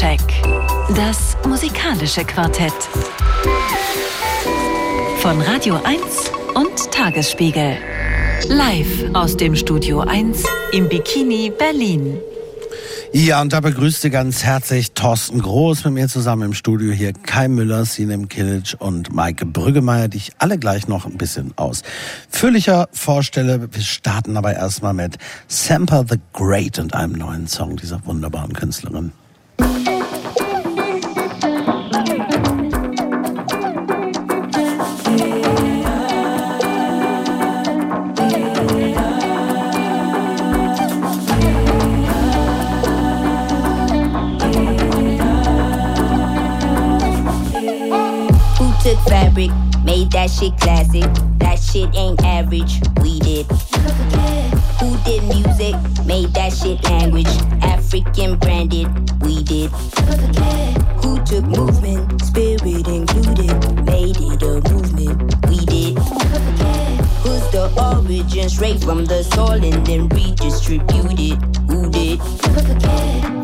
Soundcheck. Das musikalische Quartett. Von Radio 1 und Tagesspiegel. Live aus dem Studio 1 im Bikini Berlin. Ja, und da begrüßt Sie ganz herzlich Thorsten Groß mit mir zusammen im Studio hier. Kai Müller, Sinem Kilic und Maike Brüggemeier, die ich alle gleich noch ein bisschen ausführlicher vorstelle. Wir starten aber erstmal mit Samper the Great und einem neuen Song dieser wunderbaren Künstlerin. Fabric, made that shit classic. That shit ain't average, we did. Who did music, made that shit language. African branded, we did. Who took movement, spirit included, made it a movement, we did. Who's the origin, straight from the soul and then redistributed, who did?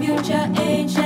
Future ancient,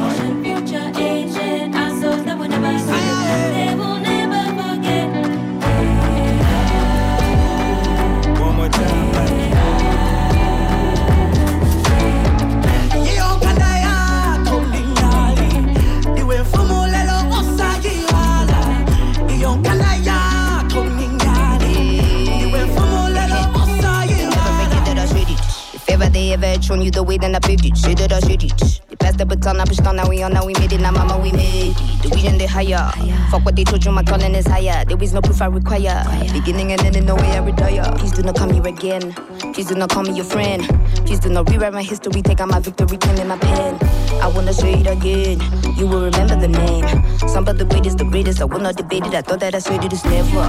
ever you the way, then I paved it. Shit that I shit it. They passed the baton, I pushed on, now we on, now we made it, now mama, we made it. The vision they higher. Fuck what they told you, my calling is higher. There is no proof I require. Beginning and ending, no way I retire. Please do not come here again. Please do not call me your friend. Please do not rewrite my history, take out my victory, pen in my pen. I wanna say it again. You will remember the name. Some of the greatest, the greatest. I will not debate it. I thought that I said it is never.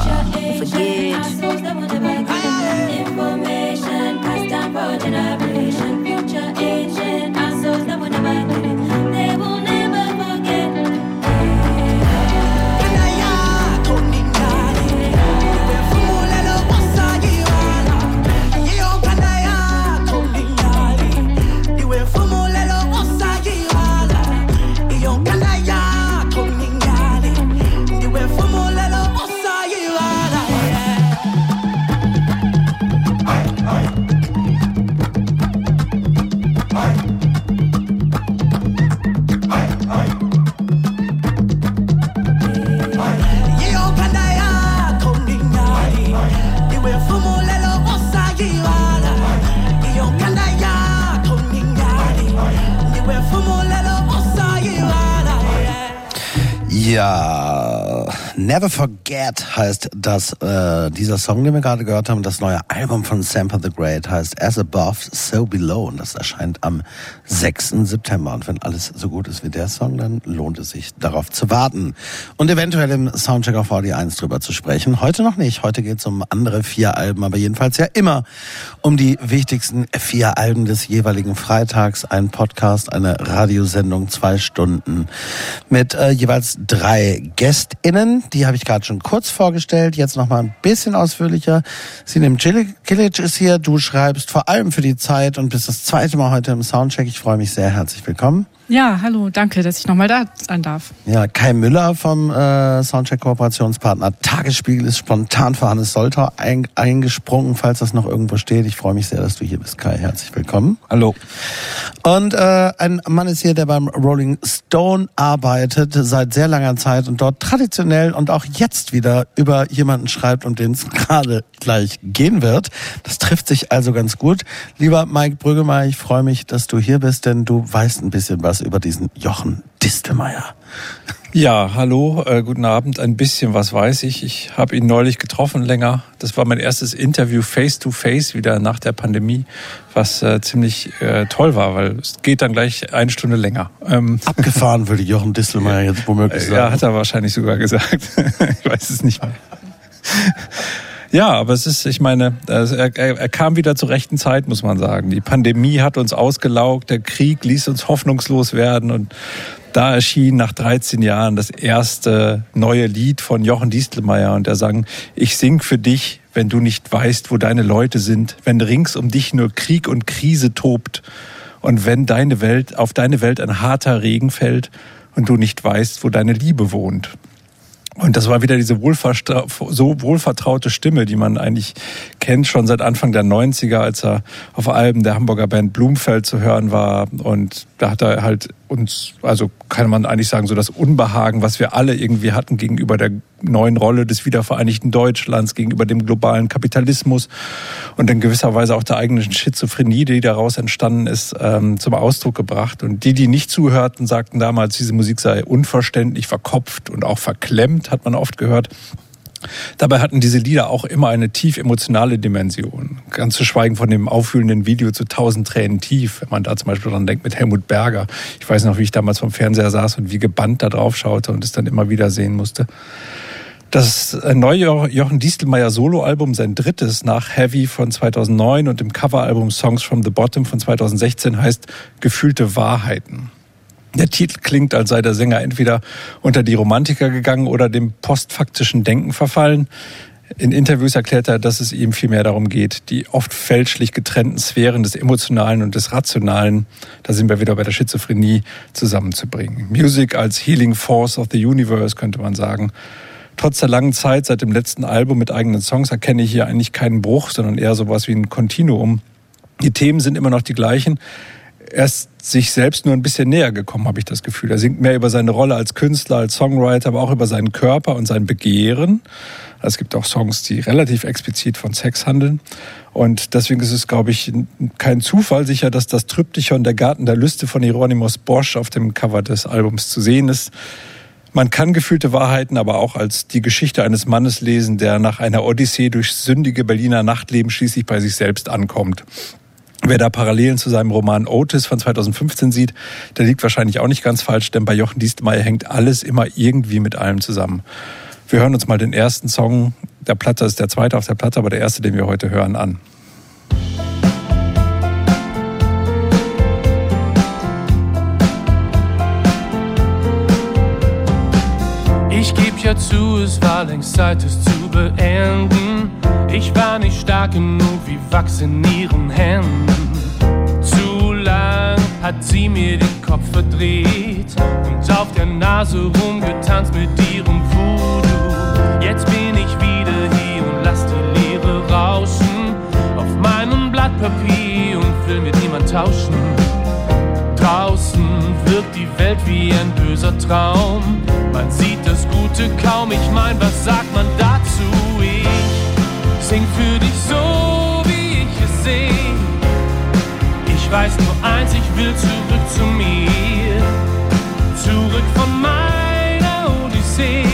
Forget. Information passed down for generation, your. Never Forget heißt das, äh, dieser Song, den wir gerade gehört haben. Das neue Album von Samper the Great heißt As Above, So Below. Und das erscheint am 6. September. Und wenn alles so gut ist wie der Song, dann lohnt es sich, darauf zu warten. Und eventuell im Soundcheck auf VD1 drüber zu sprechen. Heute noch nicht. Heute geht es um andere vier Alben, aber jedenfalls ja immer um die wichtigsten vier Alben des jeweiligen Freitags. Ein Podcast, eine Radiosendung, zwei Stunden mit äh, jeweils drei GästInnen. Die habe ich gerade schon kurz vorgestellt. Jetzt noch mal ein bisschen ausführlicher. Sinem Kilic ist hier. Du schreibst vor allem für die Zeit und bist das zweite Mal heute im Soundcheck. Ich freue mich sehr. Herzlich willkommen. Ja, hallo, danke, dass ich nochmal da sein darf. Ja, Kai Müller vom äh, Soundcheck-Kooperationspartner Tagesspiegel ist spontan für Hannes Soltau ein, eingesprungen, falls das noch irgendwo steht. Ich freue mich sehr, dass du hier bist, Kai. Herzlich willkommen. Hallo. Und äh, ein Mann ist hier, der beim Rolling Stone arbeitet, seit sehr langer Zeit und dort traditionell und auch jetzt wieder über jemanden schreibt, um den es gerade gleich gehen wird. Das trifft sich also ganz gut. Lieber Mike Brüggemeier, ich freue mich, dass du hier bist, denn du weißt ein bisschen was über diesen Jochen Distelmeier. Ja, hallo, äh, guten Abend. Ein bisschen was weiß ich. Ich habe ihn neulich getroffen länger. Das war mein erstes Interview face to face wieder nach der Pandemie, was äh, ziemlich äh, toll war, weil es geht dann gleich eine Stunde länger. Ähm, Abgefahren würde Jochen Distelmeier jetzt womöglich sagen. Ja, hat er wahrscheinlich sogar gesagt. ich weiß es nicht mehr. Ja, aber es ist, ich meine, er, er, kam wieder zur rechten Zeit, muss man sagen. Die Pandemie hat uns ausgelaugt, der Krieg ließ uns hoffnungslos werden und da erschien nach 13 Jahren das erste neue Lied von Jochen Distelmeier und er sang, ich sing für dich, wenn du nicht weißt, wo deine Leute sind, wenn rings um dich nur Krieg und Krise tobt und wenn deine Welt, auf deine Welt ein harter Regen fällt und du nicht weißt, wo deine Liebe wohnt. Und das war wieder diese so wohlvertraute Stimme, die man eigentlich kennt schon seit Anfang der 90er, als er auf Alben der Hamburger Band Blumfeld zu hören war. Und da hat er halt uns, also kann man eigentlich sagen, so das Unbehagen, was wir alle irgendwie hatten gegenüber der neuen Rolle des wiedervereinigten Deutschlands, gegenüber dem globalen Kapitalismus und in gewisser Weise auch der eigenen Schizophrenie, die daraus entstanden ist, ähm, zum Ausdruck gebracht. Und die, die nicht zuhörten, sagten damals, diese Musik sei unverständlich, verkopft und auch verklemmt, hat man oft gehört. Dabei hatten diese Lieder auch immer eine tief emotionale Dimension. Ganz zu schweigen von dem auffühlenden Video zu tausend Tränen tief, wenn man da zum Beispiel dran denkt mit Helmut Berger. Ich weiß noch, wie ich damals vom Fernseher saß und wie gebannt da drauf schaute und es dann immer wieder sehen musste. Das neue Jochen Distelmeier Soloalbum, sein drittes nach Heavy von 2009 und dem Coveralbum Songs from the Bottom von 2016 heißt Gefühlte Wahrheiten. Der Titel klingt, als sei der Sänger entweder unter die Romantiker gegangen oder dem postfaktischen Denken verfallen. In Interviews erklärt er, dass es ihm vielmehr darum geht, die oft fälschlich getrennten Sphären des Emotionalen und des Rationalen, da sind wir wieder bei der Schizophrenie, zusammenzubringen. Music als Healing Force of the Universe, könnte man sagen. Trotz der langen Zeit seit dem letzten Album mit eigenen Songs erkenne ich hier eigentlich keinen Bruch, sondern eher sowas wie ein Kontinuum. Die Themen sind immer noch die gleichen er ist sich selbst nur ein bisschen näher gekommen, habe ich das Gefühl. Er singt mehr über seine Rolle als Künstler, als Songwriter, aber auch über seinen Körper und sein Begehren. Es gibt auch Songs, die relativ explizit von Sex handeln. Und deswegen ist es, glaube ich, kein Zufall sicher, dass das Tryptychon Der Garten der Lüste von Hieronymus Bosch auf dem Cover des Albums zu sehen ist. Man kann gefühlte Wahrheiten aber auch als die Geschichte eines Mannes lesen, der nach einer Odyssee durch sündige Berliner Nachtleben schließlich bei sich selbst ankommt. Wer da Parallelen zu seinem Roman Otis von 2015 sieht, der liegt wahrscheinlich auch nicht ganz falsch, denn bei Jochen Dienstmeier hängt alles immer irgendwie mit allem zusammen. Wir hören uns mal den ersten Song der Platte, ist der zweite auf der Platte, aber der erste, den wir heute hören, an. Ich geb ja zu, es war längst Zeit, es zu beenden. Ich war nicht stark genug wie Wachs in ihren Händen. Zu lang hat sie mir den Kopf verdreht und auf der Nase rumgetanzt mit ihrem Voodoo. Jetzt bin ich wieder hier und lass die Leere rauschen auf meinem Blatt Papier und will mit niemand tauschen. Draußen wirkt die Welt wie ein böser Traum. Man sieht das Gute kaum, ich mein, was sagt man dazu? Sing für dich so, wie ich es seh. Ich weiß nur eins, ich will zurück zu mir. Zurück von meiner Odyssee.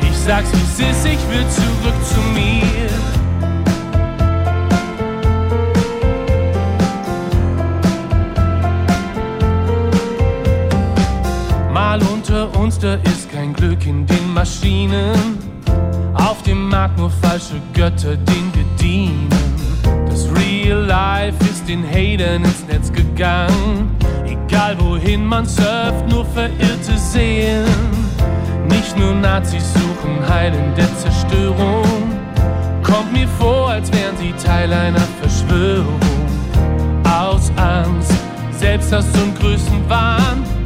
Ich sag's wie es ist, ich will zurück zu mir. Mal unter uns, da ist kein Glück in den Maschinen auf dem Markt nur falsche Götter, denen wir dienen. Das Real Life ist den Hatern ins Netz gegangen. Egal wohin man surft, nur verirrte Seelen. Nicht nur Nazis suchen Heil in der Zerstörung. Kommt mir vor, als wären sie Teil einer Verschwörung. Aus Angst Selbsthass und Größenwahn.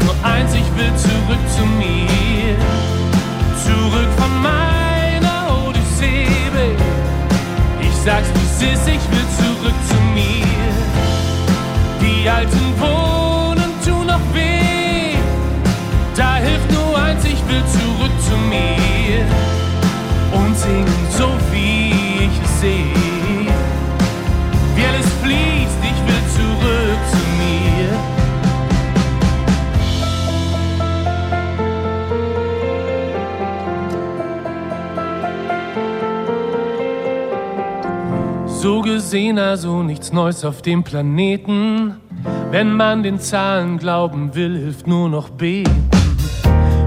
Weiß nur eins, ich will zurück zu mir. Zurück von meiner Odyssee, babe. Ich sag's, wie es ist, ich will zurück zu mir. Die alten Wohnen tun noch weh. Da hilft nur eins, ich will zurück zu mir. Und singen So gesehen also nichts Neues auf dem Planeten. Wenn man den Zahlen glauben will, hilft nur noch beten.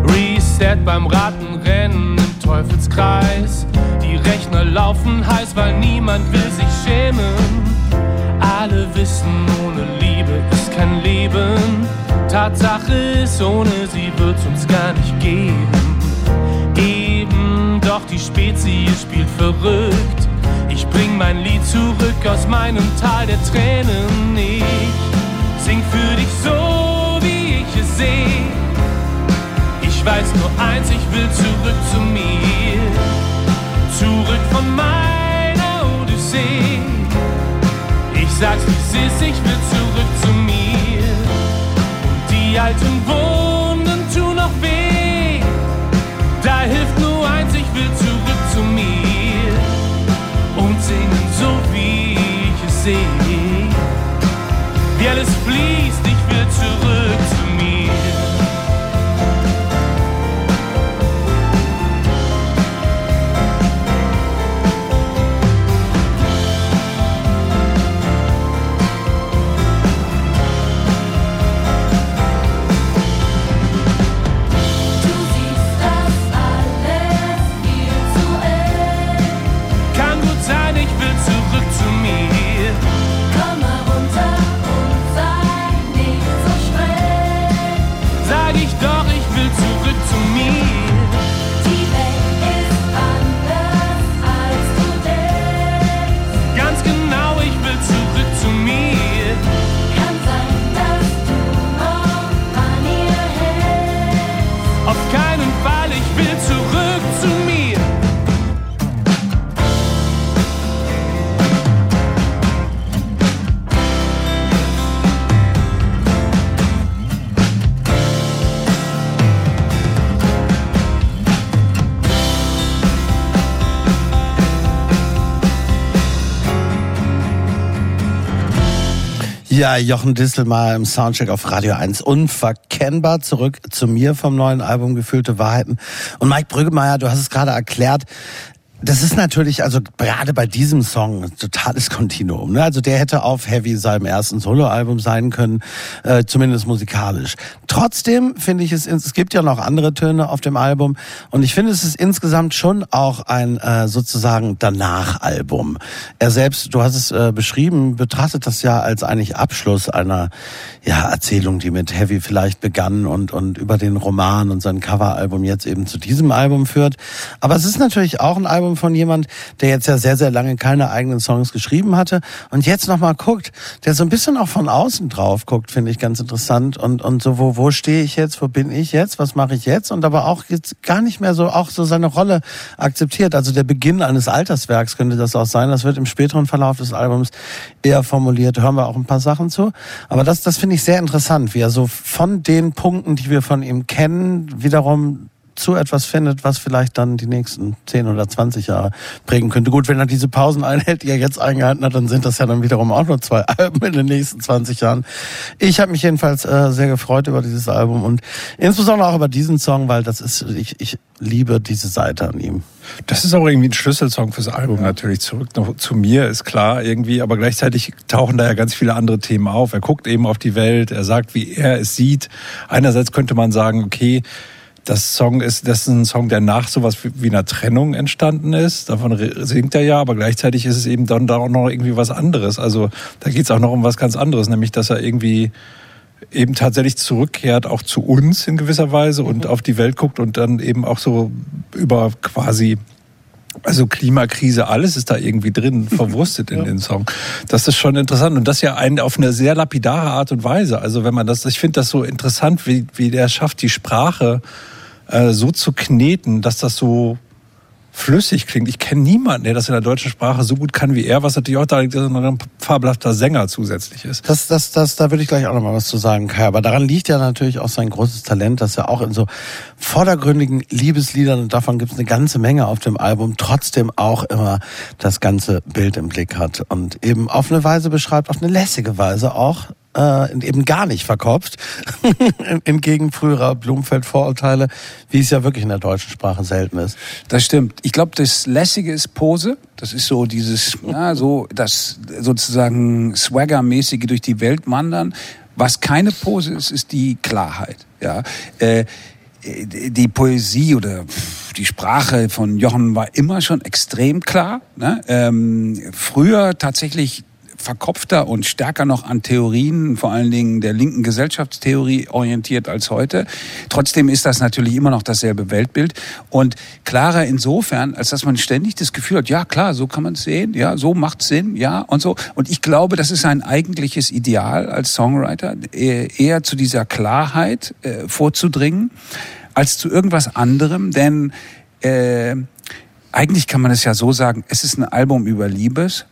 Reset beim Ratenrennen im Teufelskreis. Die Rechner laufen heiß, weil niemand will sich schämen. Alle wissen, ohne Liebe ist kein Leben. Tatsache ist, ohne sie wird's uns gar nicht geben. Eben, doch die Spezie spielt verrückt. Ich bring mein Lied zurück aus meinem Tal der Tränen. Ich sing für dich so, wie ich es sehe. Ich weiß nur eins, ich will zurück zu mir. Zurück von meiner Odyssee. Ich sag's, wie es ist, ich will zurück zu mir. Und die alten Wunden sehe. Wie alles fließt, ich will zurück Ja, Jochen Distelmar im Soundcheck auf Radio 1. Unverkennbar zurück zu mir vom neuen Album Gefühlte Wahrheiten. Und Mike Brüggemeier, du hast es gerade erklärt, das ist natürlich, also gerade bei diesem Song, ein totales Kontinuum. Ne? Also der hätte auf Heavy seinem ersten Soloalbum sein können, äh, zumindest musikalisch. Trotzdem finde ich es, es gibt ja noch andere Töne auf dem Album und ich finde es ist insgesamt schon auch ein äh, sozusagen Danach-Album. Er selbst, du hast es äh, beschrieben, betrachtet das ja als eigentlich Abschluss einer ja, Erzählung, die mit Heavy vielleicht begann und, und über den Roman und sein Coveralbum jetzt eben zu diesem Album führt. Aber es ist natürlich auch ein Album von jemand, der jetzt ja sehr, sehr lange keine eigenen Songs geschrieben hatte und jetzt nochmal guckt, der so ein bisschen auch von außen drauf guckt, finde ich ganz interessant und, und so, wo, wo stehe ich jetzt, wo bin ich jetzt, was mache ich jetzt und aber auch jetzt gar nicht mehr so, auch so seine Rolle akzeptiert. Also der Beginn eines Alterswerks könnte das auch sein. Das wird im späteren Verlauf des Albums eher formuliert, hören wir auch ein paar Sachen zu. Aber das, das finde ich sehr interessant, wie er so von den Punkten, die wir von ihm kennen, wiederum zu etwas findet, was vielleicht dann die nächsten 10 oder 20 Jahre prägen könnte. Gut, wenn er diese Pausen einhält, die er jetzt eingehalten hat, dann sind das ja dann wiederum auch nur zwei Alben in den nächsten 20 Jahren. Ich habe mich jedenfalls äh, sehr gefreut über dieses Album und insbesondere auch über diesen Song, weil das ist, ich, ich liebe diese Seite an ihm. Das ist auch irgendwie ein Schlüsselsong fürs Album natürlich. Zurück noch zu mir ist klar irgendwie, aber gleichzeitig tauchen da ja ganz viele andere Themen auf. Er guckt eben auf die Welt, er sagt, wie er es sieht. Einerseits könnte man sagen, okay, das Song ist, das ist ein Song, der nach sowas wie einer Trennung entstanden ist. Davon singt er ja, aber gleichzeitig ist es eben dann da auch noch irgendwie was anderes. Also da geht es auch noch um was ganz anderes, nämlich dass er irgendwie eben tatsächlich zurückkehrt, auch zu uns in gewisser Weise und auf die Welt guckt und dann eben auch so über quasi also Klimakrise, alles ist da irgendwie drin, verwurstet in den Song. Das ist schon interessant und das ja ein, auf eine sehr lapidare Art und Weise. Also wenn man das, ich finde das so interessant, wie, wie der schafft, die Sprache äh, so zu kneten, dass das so flüssig klingt. Ich kenne niemanden, der das in der deutschen Sprache so gut kann wie er, was natürlich auch da liegt, dass er ein fabelhafter Sänger zusätzlich ist. Das, das, das, da würde ich gleich auch noch mal was zu sagen, Kai. Aber daran liegt ja natürlich auch sein großes Talent, dass er auch in so vordergründigen Liebesliedern, und davon gibt es eine ganze Menge auf dem Album, trotzdem auch immer das ganze Bild im Blick hat und eben auf eine Weise beschreibt, auf eine lässige Weise auch, äh, eben gar nicht verkopft, entgegen früherer Blumenfeld-Vorurteile, wie es ja wirklich in der deutschen Sprache selten ist. Das stimmt. Ich glaube, das Lässige ist Pose. Das ist so dieses, ja, so das sozusagen Swagger-mäßige durch die Welt wandern. Was keine Pose ist, ist die Klarheit. Ja, äh, die Poesie oder die Sprache von Jochen war immer schon extrem klar. Ne? Ähm, früher tatsächlich verkopfter und stärker noch an Theorien, vor allen Dingen der linken Gesellschaftstheorie orientiert als heute. Trotzdem ist das natürlich immer noch dasselbe Weltbild und klarer insofern, als dass man ständig das Gefühl hat, ja klar, so kann man es sehen, ja, so macht Sinn, ja und so. Und ich glaube, das ist ein eigentliches Ideal als Songwriter, eher zu dieser Klarheit äh, vorzudringen, als zu irgendwas anderem, denn äh, eigentlich kann man es ja so sagen, es ist ein Album über Liebes,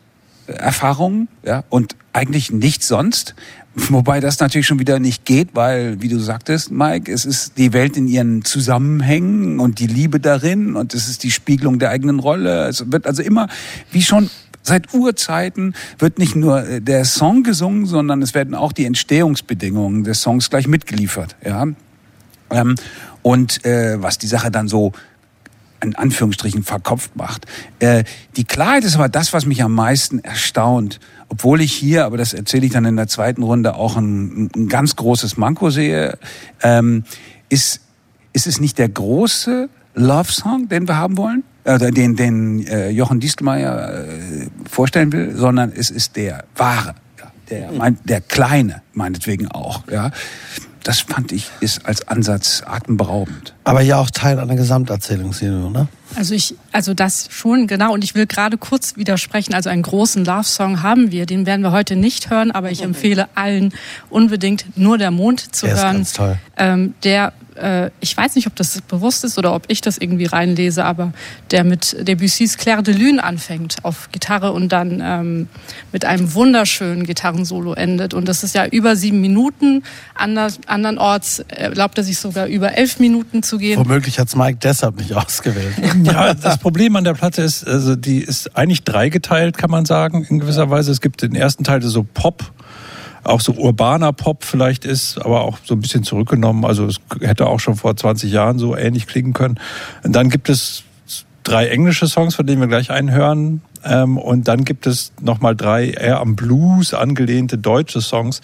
Erfahrungen ja, und eigentlich nichts sonst. Wobei das natürlich schon wieder nicht geht, weil, wie du sagtest, Mike, es ist die Welt in ihren Zusammenhängen und die Liebe darin und es ist die Spiegelung der eigenen Rolle. Es wird also immer, wie schon seit Urzeiten, wird nicht nur äh, der Song gesungen, sondern es werden auch die Entstehungsbedingungen des Songs gleich mitgeliefert. Ja. Ähm, und äh, was die Sache dann so in Anführungsstrichen verkopft macht. Äh, die Klarheit ist aber das, was mich am meisten erstaunt. Obwohl ich hier, aber das erzähle ich dann in der zweiten Runde, auch ein, ein ganz großes Manko sehe, ähm, ist, ist es nicht der große Love-Song, den wir haben wollen? Oder den, den äh, Jochen Distelmeier äh, vorstellen will, sondern es ist der wahre, der, mein, der kleine, meinetwegen auch. Ja das fand ich ist als Ansatz atemberaubend. Aber ja auch Teil einer Gesamterzählung, Sino, ne? Also ich, also das schon, genau. Und ich will gerade kurz widersprechen. Also einen großen Love-Song haben wir. Den werden wir heute nicht hören, aber ich empfehle allen unbedingt nur der Mond zu Der ist hören. ganz toll. Ähm, der, äh, ich weiß nicht, ob das bewusst ist oder ob ich das irgendwie reinlese, aber der mit Debussys Claire de Lune anfängt auf Gitarre und dann ähm, mit einem wunderschönen Gitarrensolo endet. Und das ist ja über sieben Minuten. Ander, andernorts erlaubt er sich sogar über elf Minuten zu gehen. Womöglich hat's Mike deshalb nicht ausgewählt. Ja, das Problem an der Platte ist, also die ist eigentlich dreigeteilt, kann man sagen, in gewisser Weise. Es gibt den ersten Teil, der so Pop, auch so urbaner Pop vielleicht ist, aber auch so ein bisschen zurückgenommen. Also es hätte auch schon vor 20 Jahren so ähnlich klingen können. Und dann gibt es drei englische Songs, von denen wir gleich einen hören. Ähm, und dann gibt es nochmal drei eher am Blues angelehnte deutsche Songs.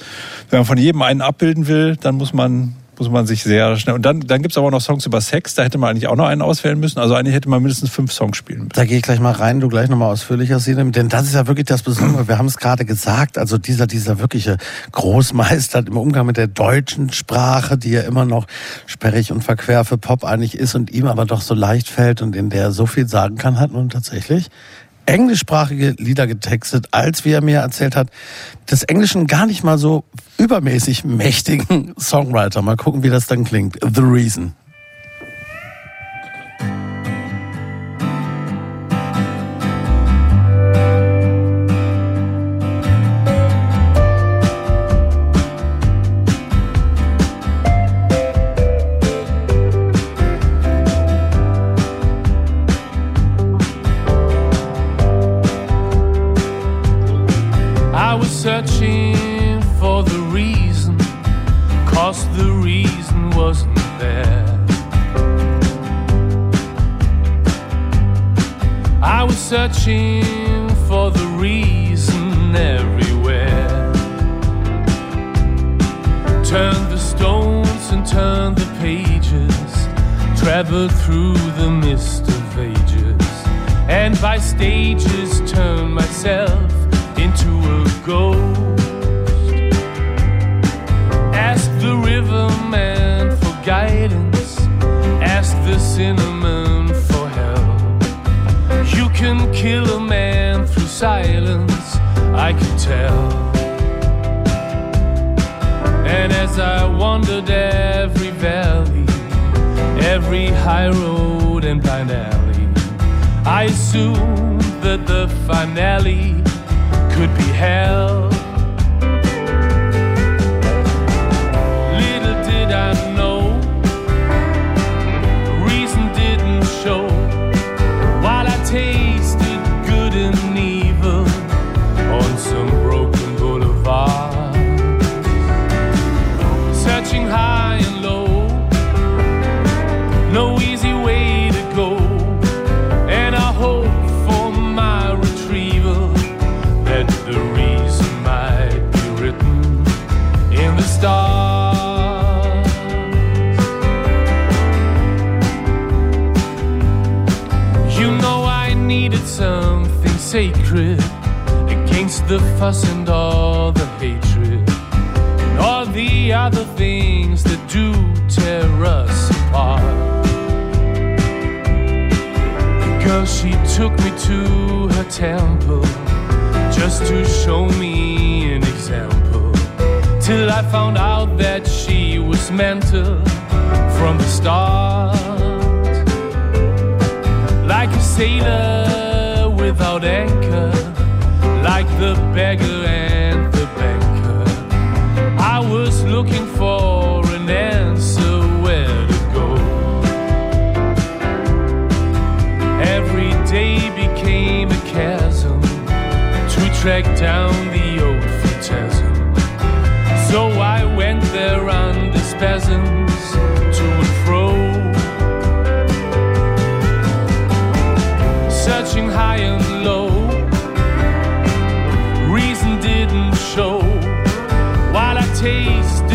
Wenn man von jedem einen abbilden will, dann muss man muss man sich sehr schnell. Und dann, dann gibt es aber noch Songs über Sex, da hätte man eigentlich auch noch einen auswählen müssen. Also eigentlich hätte man mindestens fünf Songs spielen müssen. Da gehe ich gleich mal rein, du gleich nochmal ausführlicher sehen, denn das ist ja wirklich das Besondere. Wir haben es gerade gesagt, also dieser, dieser wirkliche Großmeister im Umgang mit der deutschen Sprache, die ja immer noch sperrig und verquer für Pop eigentlich ist und ihm aber doch so leicht fällt und in der er so viel sagen kann, hat nun tatsächlich englischsprachige Lieder getextet, als wie er mir erzählt hat, des Englischen gar nicht mal so übermäßig mächtigen Songwriter. Mal gucken, wie das dann klingt. The Reason. through the mist of ages, and by stages turn myself into a ghost. Ask the river man for guidance, ask the cinnamon for help. You can kill a man through silence, I can tell. And as I wandered there, high road and blind alley, I assumed that the finale could be hell. The fuss and all the hatred and all the other things that do tear us apart. Girl she took me to her temple just to show me an example. Till I found out that she was mental from the start. Like a sailor without anchor, like the beggar and the banker. I was looking for an answer where to go. Every day became a chasm to track down the old phantasm. So I went there under spasms to and fro. searching high and taste.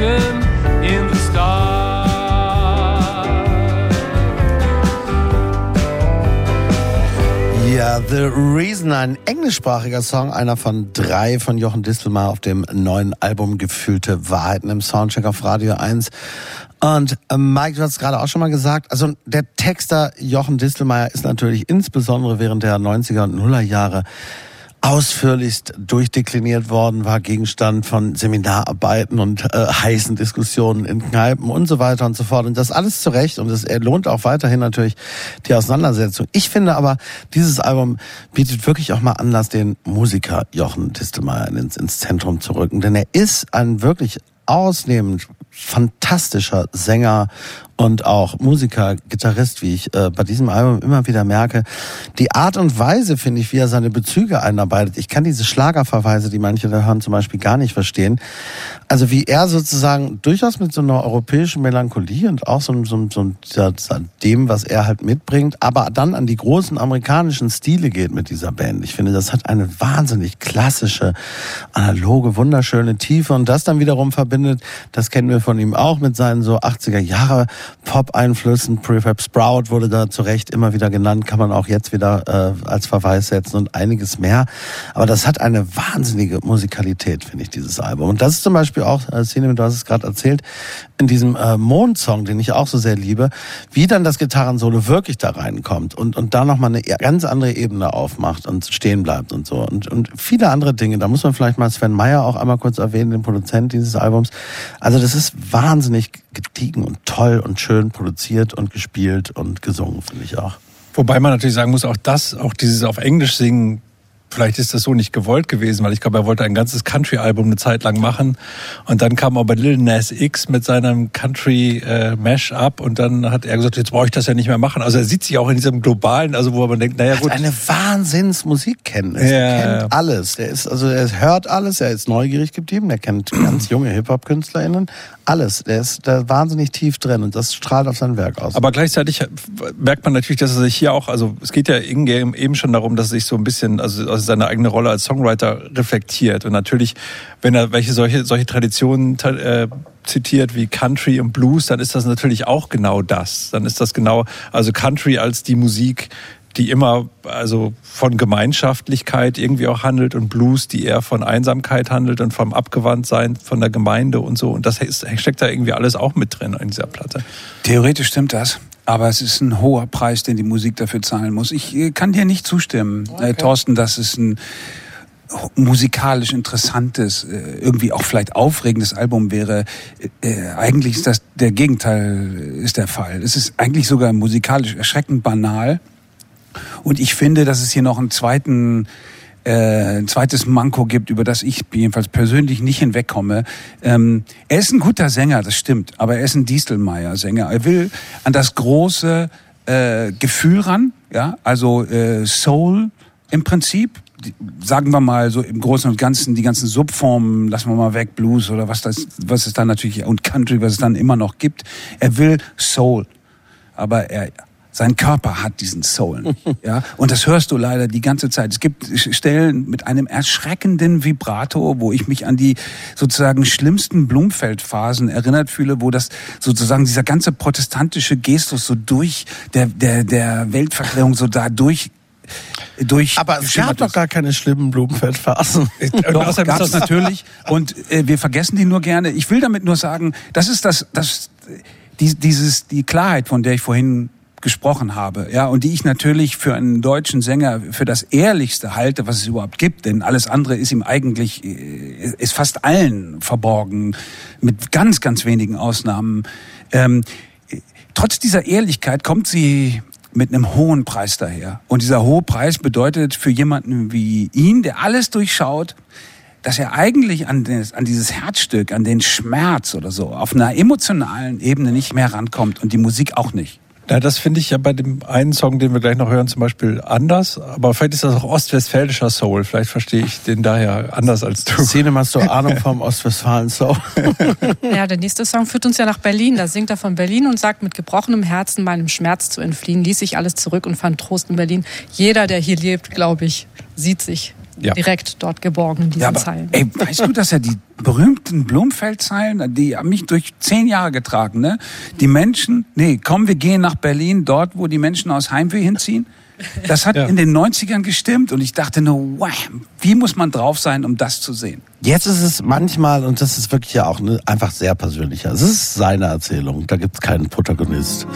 Written in the stars. Ja, The Reason, ein englischsprachiger Song, einer von drei von Jochen Distelmar auf dem neuen Album Gefühlte Wahrheiten im Soundcheck auf Radio 1. Und äh, Mike, du hast gerade auch schon mal gesagt, also der Texter Jochen Distelmeier ist natürlich insbesondere während der 90er und Nuller Jahre ausführlichst durchdekliniert worden, war Gegenstand von Seminararbeiten und äh, heißen Diskussionen in Kneipen und so weiter und so fort. Und das alles zu Recht und es lohnt auch weiterhin natürlich die Auseinandersetzung. Ich finde aber, dieses Album bietet wirklich auch mal Anlass, den Musiker Jochen Distelmeier ins, ins Zentrum zu rücken. Denn er ist ein wirklich ausnehmend fantastischer Sänger und auch Musiker, Gitarrist, wie ich äh, bei diesem Album immer wieder merke. Die Art und Weise, finde ich, wie er seine Bezüge einarbeitet. Ich kann diese Schlagerverweise, die manche da hören, zum Beispiel gar nicht verstehen. Also wie er sozusagen durchaus mit so einer europäischen Melancholie und auch so, so, so, so dem, was er halt mitbringt, aber dann an die großen amerikanischen Stile geht mit dieser Band. Ich finde, das hat eine wahnsinnig klassische, analoge, wunderschöne Tiefe und das dann wiederum verbindet, das kennen wir von ihm auch mit seinen so 80er Jahre Pop-Einflüssen. Prefab Sprout wurde da zu Recht immer wieder genannt, kann man auch jetzt wieder äh, als Verweis setzen und einiges mehr. Aber das hat eine wahnsinnige Musikalität, finde ich, dieses Album. Und das ist zum Beispiel auch, äh, Szene, du hast es gerade erzählt, in diesem äh, Mond-Song, den ich auch so sehr liebe, wie dann das Gitarrensolo wirklich da reinkommt und, und da nochmal eine ganz andere Ebene aufmacht und stehen bleibt und so. Und, und viele andere Dinge. Da muss man vielleicht mal Sven Meyer auch einmal kurz erwähnen, den Produzent dieses Albums. Also das ist wahnsinnig gediegen und toll und schön produziert und gespielt und gesungen, finde ich auch. Wobei man natürlich sagen muss, auch das, auch dieses auf Englisch singen, vielleicht ist das so nicht gewollt gewesen, weil ich glaube, er wollte ein ganzes Country-Album eine Zeit lang machen. Und dann kam aber Lil Nas X mit seinem Country-Mash-up und dann hat er gesagt, jetzt brauche ich das ja nicht mehr machen. Also er sieht sich auch in diesem globalen, also wo man denkt, naja Er gut. hat eine Wahnsinns Musikkenntnis. Ja, er kennt alles. Der ist, also er hört alles, er ist neugierig geblieben, der kennt ganz junge Hip-Hop-KünstlerInnen. Alles. Der ist da wahnsinnig tief drin und das strahlt auf sein Werk aus. Aber gleichzeitig merkt man natürlich, dass er sich hier auch, also es geht ja eben schon darum, dass er sich so ein bisschen, also, also seine eigene Rolle als Songwriter reflektiert. Und natürlich, wenn er welche solche, solche Traditionen äh, zitiert wie Country und Blues, dann ist das natürlich auch genau das. Dann ist das genau, also Country als die Musik, die immer also von Gemeinschaftlichkeit irgendwie auch handelt und Blues, die eher von Einsamkeit handelt und vom Abgewandtsein von der Gemeinde und so. Und das steckt da irgendwie alles auch mit drin in dieser Platte. Theoretisch stimmt das. Aber es ist ein hoher Preis, den die Musik dafür zahlen muss. Ich äh, kann dir nicht zustimmen, äh, Thorsten, dass es ein musikalisch interessantes, äh, irgendwie auch vielleicht aufregendes Album wäre. Äh, eigentlich ist das der Gegenteil ist der Fall. Es ist eigentlich sogar musikalisch erschreckend banal. Und ich finde, dass es hier noch einen zweiten äh, zweites Manko gibt, über das ich jedenfalls persönlich nicht hinwegkomme. Ähm, er ist ein guter Sänger, das stimmt, aber er ist ein Distelmeier-Sänger. Er will an das große äh, Gefühl ran, ja, also äh, Soul im Prinzip. Sagen wir mal so im Großen und Ganzen die ganzen Subformen, lassen wir mal weg, Blues oder was das, was es dann natürlich und Country, was es dann immer noch gibt. Er will Soul, aber er sein Körper hat diesen Soul ja. Und das hörst du leider die ganze Zeit. Es gibt Stellen mit einem erschreckenden Vibrato, wo ich mich an die sozusagen schlimmsten Blumfeld-Phasen erinnert fühle, wo das sozusagen dieser ganze protestantische Gestus so durch der, der, der Weltverklärung so da durch, durch Aber es gab doch gar keine schlimmen Blumenfeldphasen. Doch, außerdem gab es natürlich. Und äh, wir vergessen die nur gerne. Ich will damit nur sagen, das ist das, das die, dieses, die Klarheit, von der ich vorhin gesprochen habe, ja, und die ich natürlich für einen deutschen Sänger für das ehrlichste halte, was es überhaupt gibt, denn alles andere ist ihm eigentlich, äh, ist fast allen verborgen, mit ganz, ganz wenigen Ausnahmen. Ähm, trotz dieser Ehrlichkeit kommt sie mit einem hohen Preis daher. Und dieser hohe Preis bedeutet für jemanden wie ihn, der alles durchschaut, dass er eigentlich an, des, an dieses Herzstück, an den Schmerz oder so, auf einer emotionalen Ebene nicht mehr rankommt und die Musik auch nicht. Ja, das finde ich ja bei dem einen Song, den wir gleich noch hören, zum Beispiel anders. Aber vielleicht ist das auch ostwestfälischer Soul. Vielleicht verstehe ich den daher anders als du. Szene, hast du Ahnung vom Ostwestfalen Soul? Ja, der nächste Song führt uns ja nach Berlin. Da singt er von Berlin und sagt, mit gebrochenem Herzen meinem Schmerz zu entfliehen, ließ ich alles zurück und fand Trost in Berlin. Jeder, der hier lebt, glaube ich, sieht sich Ja. direkt dort geborgen in diesen Ja, aber Zeilen. ey, weißt du, dass er die berühmten Blumfeld-Zeilen, die haben mich durch zehn Jahre getragen, ne? Die Menschen, nee, komm, wir gehen nach Berlin, dort, wo die Menschen aus Heimweh hinziehen. Das hat Ja. in den 90ern gestimmt und ich dachte nur, wow, wie muss man drauf sein, um das zu sehen? Jetzt ist es manchmal, und das ist wirklich ja auch ne, einfach sehr persönlicher, es ist seine Erzählung, da gibt es keinen Protagonist.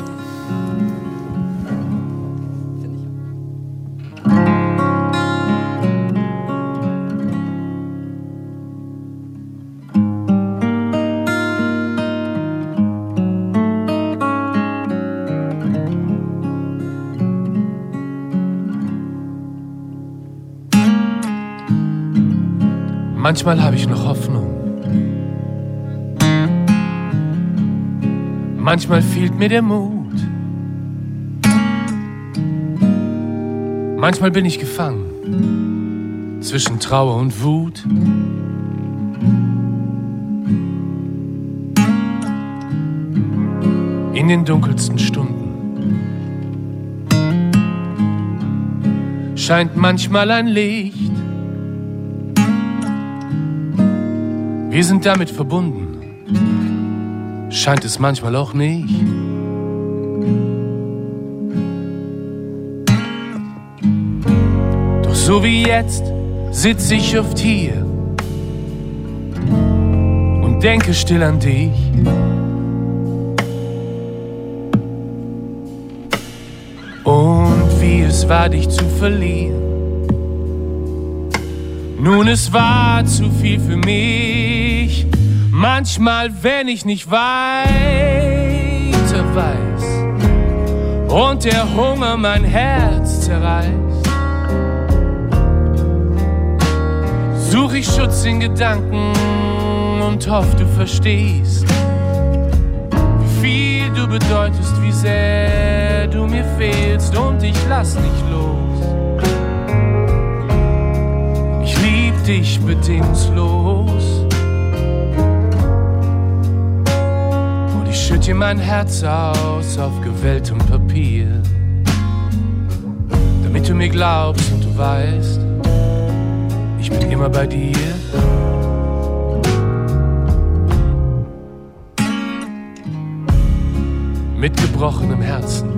Manchmal habe ich noch Hoffnung. Manchmal fehlt mir der Mut. Manchmal bin ich gefangen zwischen Trauer und Wut. In den dunkelsten Stunden scheint manchmal ein Licht. Wir sind damit verbunden, scheint es manchmal auch nicht. Doch so wie jetzt sitze ich oft hier und denke still an dich. Und wie es war, dich zu verlieren. Nun, es war zu viel für mich. Manchmal, wenn ich nicht weiter weiß und der Hunger mein Herz zerreißt, suche ich Schutz in Gedanken und hoffe, du verstehst, wie viel du bedeutest, wie sehr du mir fehlst und ich lass nicht los. Dich bedingungslos. Und ich schütt dir mein Herz aus auf gewelltem Papier. Damit du mir glaubst und du weißt, ich bin immer bei dir. Mit gebrochenem Herzen.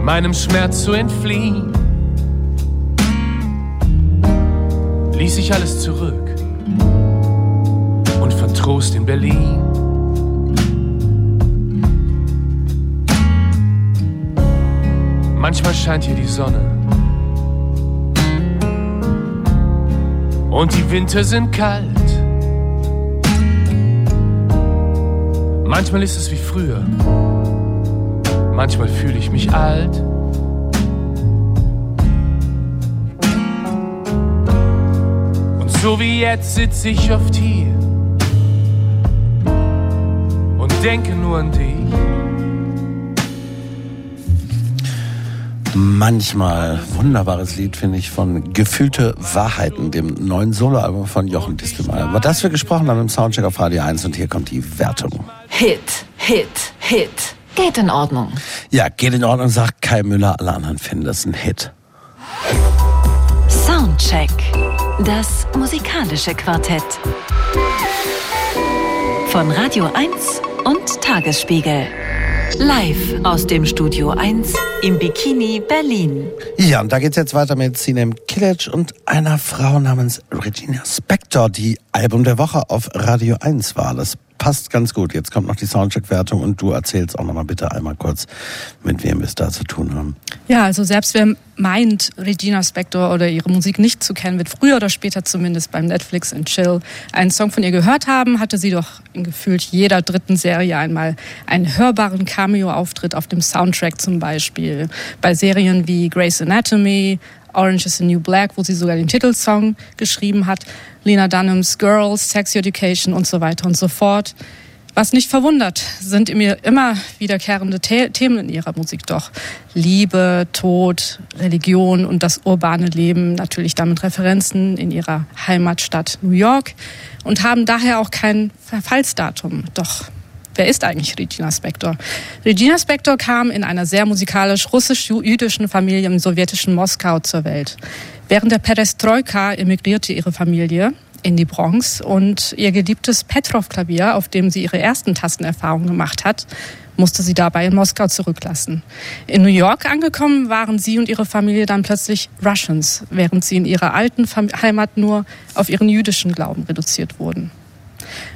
Meinem Schmerz zu entfliehen. Ließ ich alles zurück und fand Trost in Berlin. Manchmal scheint hier die Sonne und die Winter sind kalt. Manchmal ist es wie früher, manchmal fühle ich mich alt. So wie jetzt sitze ich oft hier und denke nur an dich. Manchmal wunderbares Lied, finde ich, von Gefühlte Wahrheiten, dem neuen Soloalbum von Jochen Distelmeier. Über das wir gesprochen haben im Soundcheck auf Radio 1 und hier kommt die Wertung. Hit, Hit, Hit. Geht in Ordnung. Ja, geht in Ordnung, sagt Kai Müller, alle anderen finden das ein Hit. Soundcheck. Das musikalische Quartett. Von Radio 1 und Tagesspiegel. Live aus dem Studio 1 im Bikini Berlin. Ja, und da geht's jetzt weiter mit Sinem Kilic und einer Frau namens Regina Spector, die Album der Woche auf Radio 1 war. Das passt ganz gut. Jetzt kommt noch die Soundcheck-Wertung und du erzählst auch nochmal bitte einmal kurz, mit wem wir es da zu tun haben. Ja, also selbst wer meint, Regina Spektor oder ihre Musik nicht zu kennen, wird früher oder später zumindest beim Netflix and Chill einen Song von ihr gehört haben, hatte sie doch in gefühlt jeder dritten Serie einmal einen hörbaren Cameo-Auftritt auf dem Soundtrack zum Beispiel. Bei Serien wie Grey's Anatomy, Orange is the New Black, wo sie sogar den Titelsong geschrieben hat, Lena Dunhams Girls, Sex Education und so weiter und so fort. Was nicht verwundert, sind in mir immer wiederkehrende The Themen in ihrer Musik doch. Liebe, Tod, Religion und das urbane Leben, natürlich damit Referenzen in ihrer Heimatstadt New York und haben daher auch kein Verfallsdatum. Doch wer ist eigentlich Regina Spektor? Regina Spektor kam in einer sehr musikalisch russisch-jüdischen Familie im sowjetischen Moskau zur Welt. Während der Perestroika emigrierte ihre Familie in die Bronx und ihr geliebtes Petrov-Klavier, auf dem sie ihre ersten Tastenerfahrungen gemacht hat, musste sie dabei in Moskau zurücklassen. In New York angekommen waren sie und ihre Familie dann plötzlich Russians, während sie in ihrer alten Heimat nur auf ihren jüdischen Glauben reduziert wurden.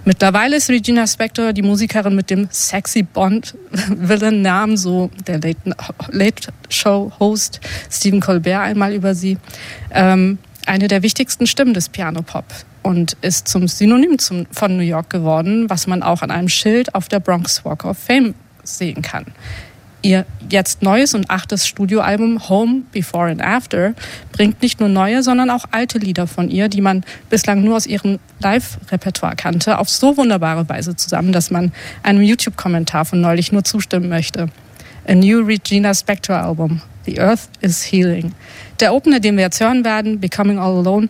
Mittlerweile ist Regina Spektor die Musikerin mit dem sexy Bond-Villain-Namen, so der Late, Late Show-Host Stephen Colbert einmal über sie, ähm, eine der wichtigsten Stimmen des Piano-Pop und ist zum Synonym zum, von New York geworden, was man auch an einem Schild auf der Bronx Walk of Fame sehen kann. Ihr jetzt neues und achtes Studioalbum Home, Before and After bringt nicht nur neue, sondern auch alte Lieder von ihr, die man bislang nur aus ihrem Live-Repertoire kannte, auf so wunderbare Weise zusammen, dass man einem YouTube-Kommentar von neulich nur zustimmen möchte. A New Regina Spector Album, The Earth is Healing. Der Opener, den wir jetzt hören werden, Becoming All Alone,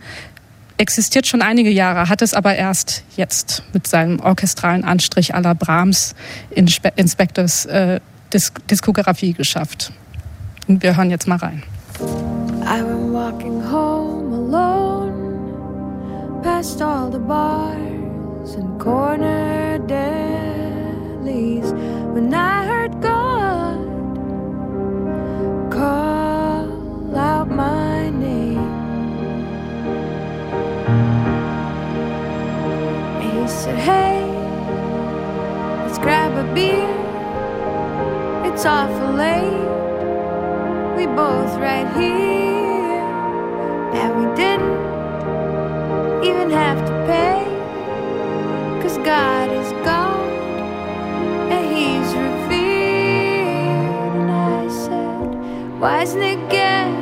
existiert schon einige Jahre, hat es aber erst jetzt mit seinem orchestralen Anstrich aller Brahms in Spe Inspectors äh, Dis Diskografie geschafft. Und wir hören jetzt mal rein. I've been walking home alone, past all the bars and corner Late we both right here. And we didn't even have to pay. Cause God is God and He's revealed. And I said, Why doesn't it get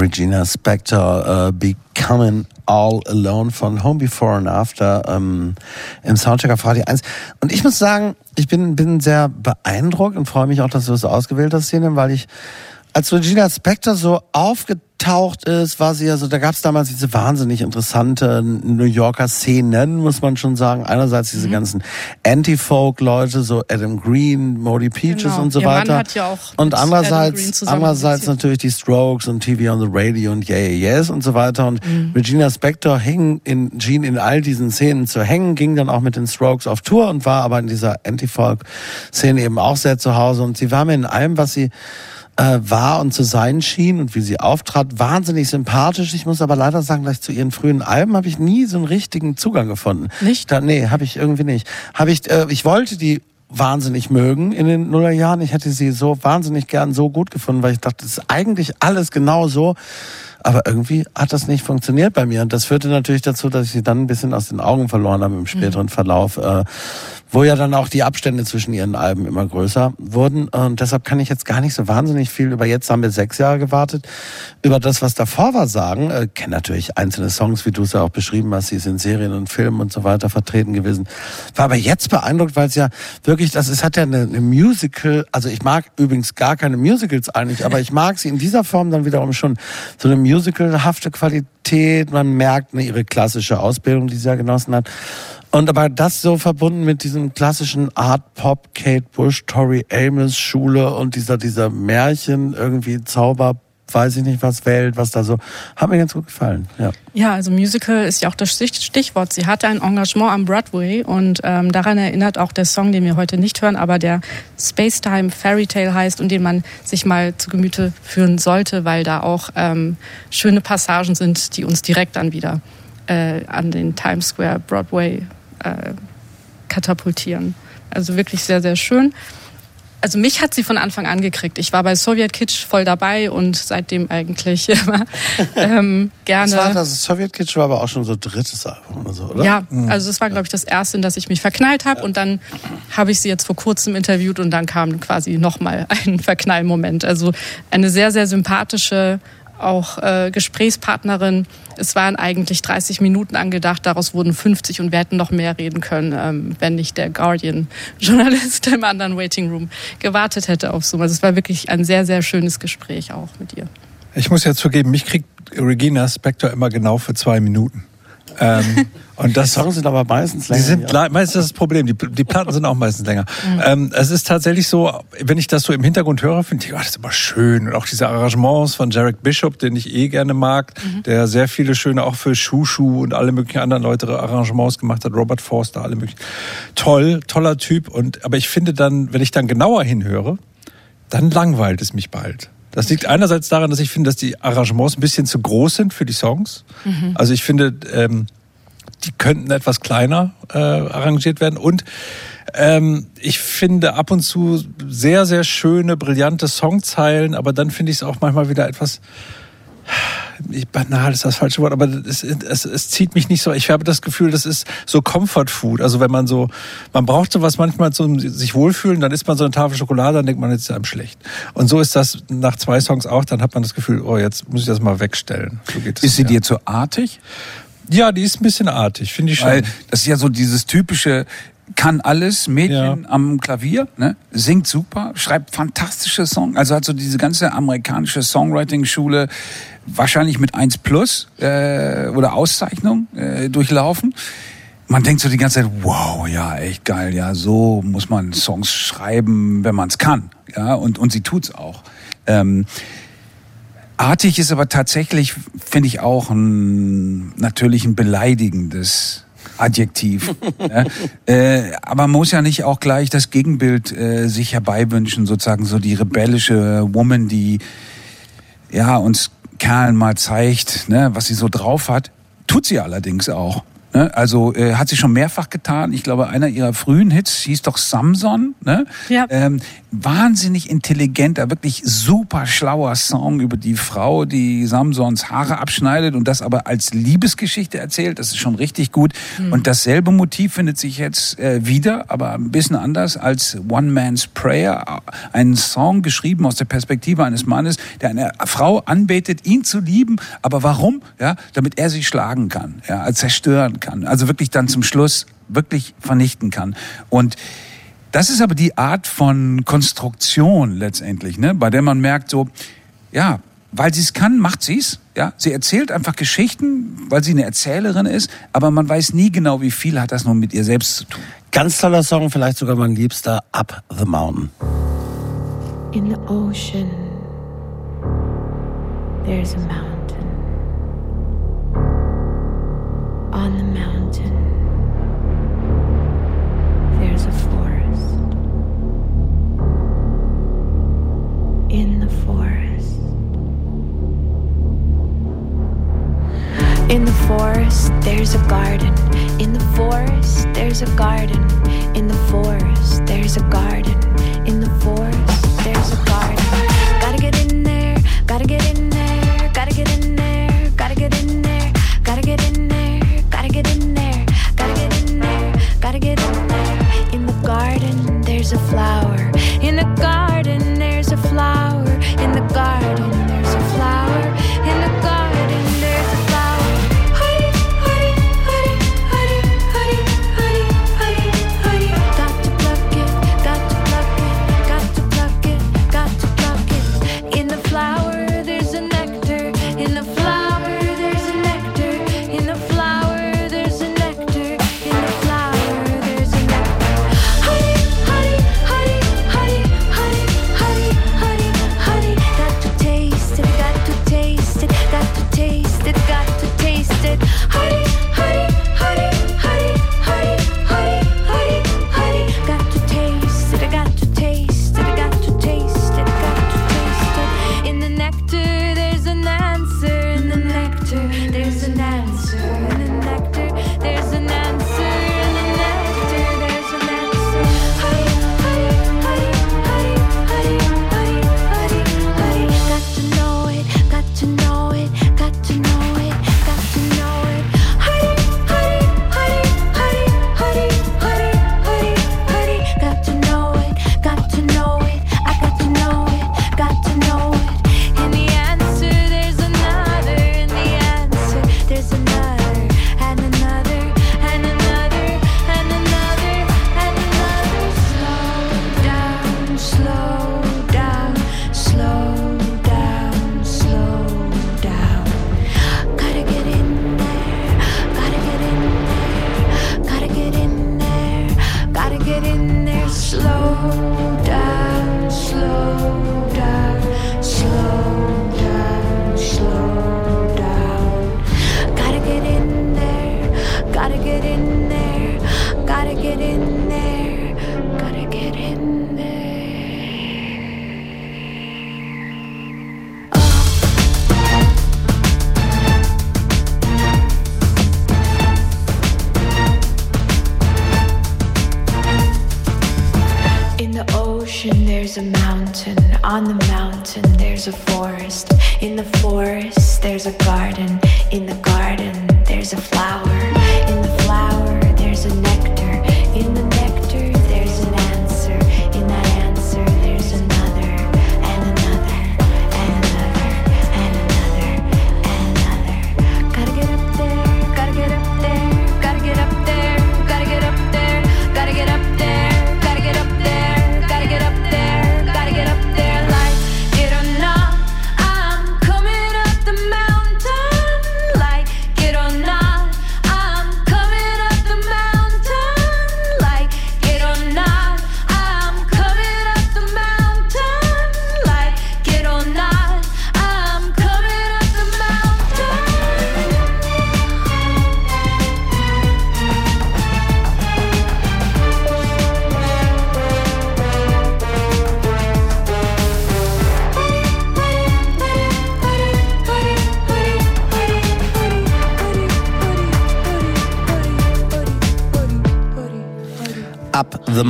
Regina Spector, äh, Becoming All Alone von Home Before and After ähm, im Soundcheck auf Radio 1. Und ich muss sagen, ich bin, bin sehr beeindruckt und freue mich auch, dass du es ausgewählt hast, Szene, weil ich als Regina Spector so aufgetaucht aufgetaucht ist, war sie ja so, da gab es damals diese wahnsinnig interessante New Yorker Szenen, muss man schon sagen. Einerseits diese ganzen Anti-Folk-Leute, so Adam Green, Modi Peaches Genau. und so Ihr Mann weiter. hat ja auch und andererseits, andererseits natürlich die Strokes und TV on the Radio und Yeah, Yeah, Yes und so weiter. Und Mhm. Regina Spektor hing in Jean in all diesen Szenen zu hängen, ging dann auch mit den Strokes auf Tour und war aber in dieser Anti-Folk-Szene eben auch sehr zu Hause. Und sie war mir in allem, was sie war und zu sein schien und wie sie auftrat, wahnsinnig sympathisch. Ich muss aber leider sagen, gleich zu ihren frühen Alben habe ich nie so einen richtigen Zugang gefunden. Nicht? Da, nee, habe ich irgendwie nicht. Habe ich, äh, ich wollte die wahnsinnig mögen in den Nullerjahren. Ich hätte sie so wahnsinnig gern so gut gefunden, weil ich dachte, das ist eigentlich alles genau so. Aber irgendwie hat das nicht funktioniert bei mir. Und das führte natürlich dazu, dass ich sie dann ein bisschen aus den Augen verloren habe im späteren Verlauf, äh, wo ja dann auch die Abstände zwischen ihren Alben immer größer wurden. Und deshalb kann ich jetzt gar nicht so wahnsinnig viel über jetzt haben wir sechs Jahre gewartet, über das, was davor war, sagen. Äh, kenne natürlich einzelne Songs, wie du es ja auch beschrieben hast, sie ist in Serien und Filmen und so weiter vertreten gewesen. War aber jetzt beeindruckt, weil es ja wirklich, das ist, hat ja eine, eine Musical, also ich mag übrigens gar keine Musicals eigentlich, aber ich mag sie in dieser Form dann wiederum schon so eine musicalhafte Qualität. Man merkt ne, ihre klassische Ausbildung, die sie ja genossen hat. Und aber das so verbunden mit diesem klassischen Art Pop, Kate Bush, Tori Amos Schule und dieser, dieser Märchen irgendwie Zauber, weiß ich nicht was Welt, was da so, hat mir ganz gut gefallen, ja. Ja, also Musical ist ja auch das Stich- Stichwort. Sie hatte ein Engagement am Broadway und ähm, daran erinnert auch der Song, den wir heute nicht hören, aber der Spacetime Fairy Tale heißt und den man sich mal zu Gemüte führen sollte, weil da auch ähm, schöne Passagen sind, die uns direkt dann wieder äh, an den Times Square Broadway äh, katapultieren. Also wirklich sehr, sehr schön. Also mich hat sie von Anfang an gekriegt. Ich war bei Soviet Kitsch voll dabei und seitdem eigentlich immer ähm, gerne. Das war das Soviet Kitsch war aber auch schon so drittes Album oder so, oder? Ja, also das war, glaube ich, das erste, in das ich mich verknallt habe. Und dann habe ich sie jetzt vor kurzem interviewt und dann kam quasi nochmal ein Verknallmoment. Also eine sehr, sehr sympathische auch äh, Gesprächspartnerin. Es waren eigentlich 30 Minuten angedacht, daraus wurden 50 und wir hätten noch mehr reden können, ähm, wenn nicht der Guardian-Journalist im anderen Waiting Room gewartet hätte auf so. Also es war wirklich ein sehr, sehr schönes Gespräch auch mit ihr. Ich muss ja zugeben, mich kriegt Regina Spector immer genau für zwei Minuten. Ähm, und Die das Songs sind aber meistens Die länger. sind ja. meistens das Problem. Die, die Platten sind auch meistens länger. Ähm, es ist tatsächlich so, wenn ich das so im Hintergrund höre, finde ich, oh, das ist immer schön. Und auch diese Arrangements von Jarek Bishop, den ich eh gerne mag, der sehr viele schöne auch für Shushu und alle möglichen anderen Leute Arrangements gemacht hat. Robert Forster, alle möglichen. Toll, toller Typ. Und aber ich finde dann, wenn ich dann genauer hinhöre, dann langweilt es mich bald. Das liegt einerseits daran, dass ich finde, dass die Arrangements ein bisschen zu groß sind für die Songs. Also ich finde, ähm, die könnten etwas kleiner äh, arrangiert werden. Und ähm, ich finde ab und zu sehr, sehr schöne, brillante Songzeilen, aber dann finde ich es auch manchmal wieder etwas banal ist das falsche Wort, aber es, es, es zieht mich nicht so. Ich habe das Gefühl, das ist so Comfort Food. Also wenn man so, man braucht sowas manchmal zum sich wohlfühlen, dann isst man so eine Tafel Schokolade, dann denkt man, jetzt ist einem schlecht. Und so ist das nach zwei Songs auch. Dann hat man das Gefühl, oh, jetzt muss ich das mal wegstellen. So Ist sie mir. dir zu artig? Ja, die ist ein bisschen artig, finde ich schon. Weil das ist ja so dieses typische kann alles, Mädchen am Klavier, ne? singt super, schreibt fantastische Songs, also hat so diese ganze amerikanische Songwriting-Schule wahrscheinlich mit 1 plus äh, oder Auszeichnung äh, durchlaufen. Man denkt so die ganze Zeit, wow, ja, echt geil, ja, so muss man Songs schreiben, wenn man es kann, ja, und und sie tut's auch. Ähm, Artig ist aber tatsächlich, finde ich auch ein, natürlich ein beleidigendes Adjektiv. ja. äh, aber man muss ja nicht auch gleich das Gegenbild äh, sich herbeiwünschen, sozusagen so die rebellische Woman, die ja uns Kerlen mal zeigt, ne, was sie so drauf hat. Tut sie allerdings auch. Ne? Also äh, hat sie schon mehrfach getan. Ich glaube, einer ihrer frühen Hits hieß doch Samson. Ne? Ja. Ähm, wahnsinnig intelligenter, wirklich super schlauer Song über die Frau, die Samsons Haare abschneidet und das aber als Liebesgeschichte erzählt. Das ist schon richtig gut. Und dasselbe Motiv findet sich jetzt äh, wieder, aber ein bisschen anders als One Man's Prayer. Ein Song geschrieben aus der Perspektive eines Mannes, der eine Frau anbetet, ihn zu lieben. Aber warum? Ja, damit er sie schlagen kann, ja, zerstören kann. Also wirklich dann zum Schluss wirklich vernichten kann. Und das ist aber die Art von Konstruktion letztendlich, ne? bei der man merkt so, ja, weil sie es kann, macht sie es. Ja, sie erzählt einfach Geschichten, weil sie eine Erzählerin ist, aber man weiß nie genau, wie viel hat das nun mit ihr selbst zu tun. Ganz toller Song, vielleicht sogar mein liebster, Up the Mountain. In the ocean, there's a mountain. On the mountain, there's a forest. In the forest, in the forest, there's a garden. In the forest, there's a garden. In the forest, there's a garden. In the forest, there's a garden. Gotta get in there, gotta get in.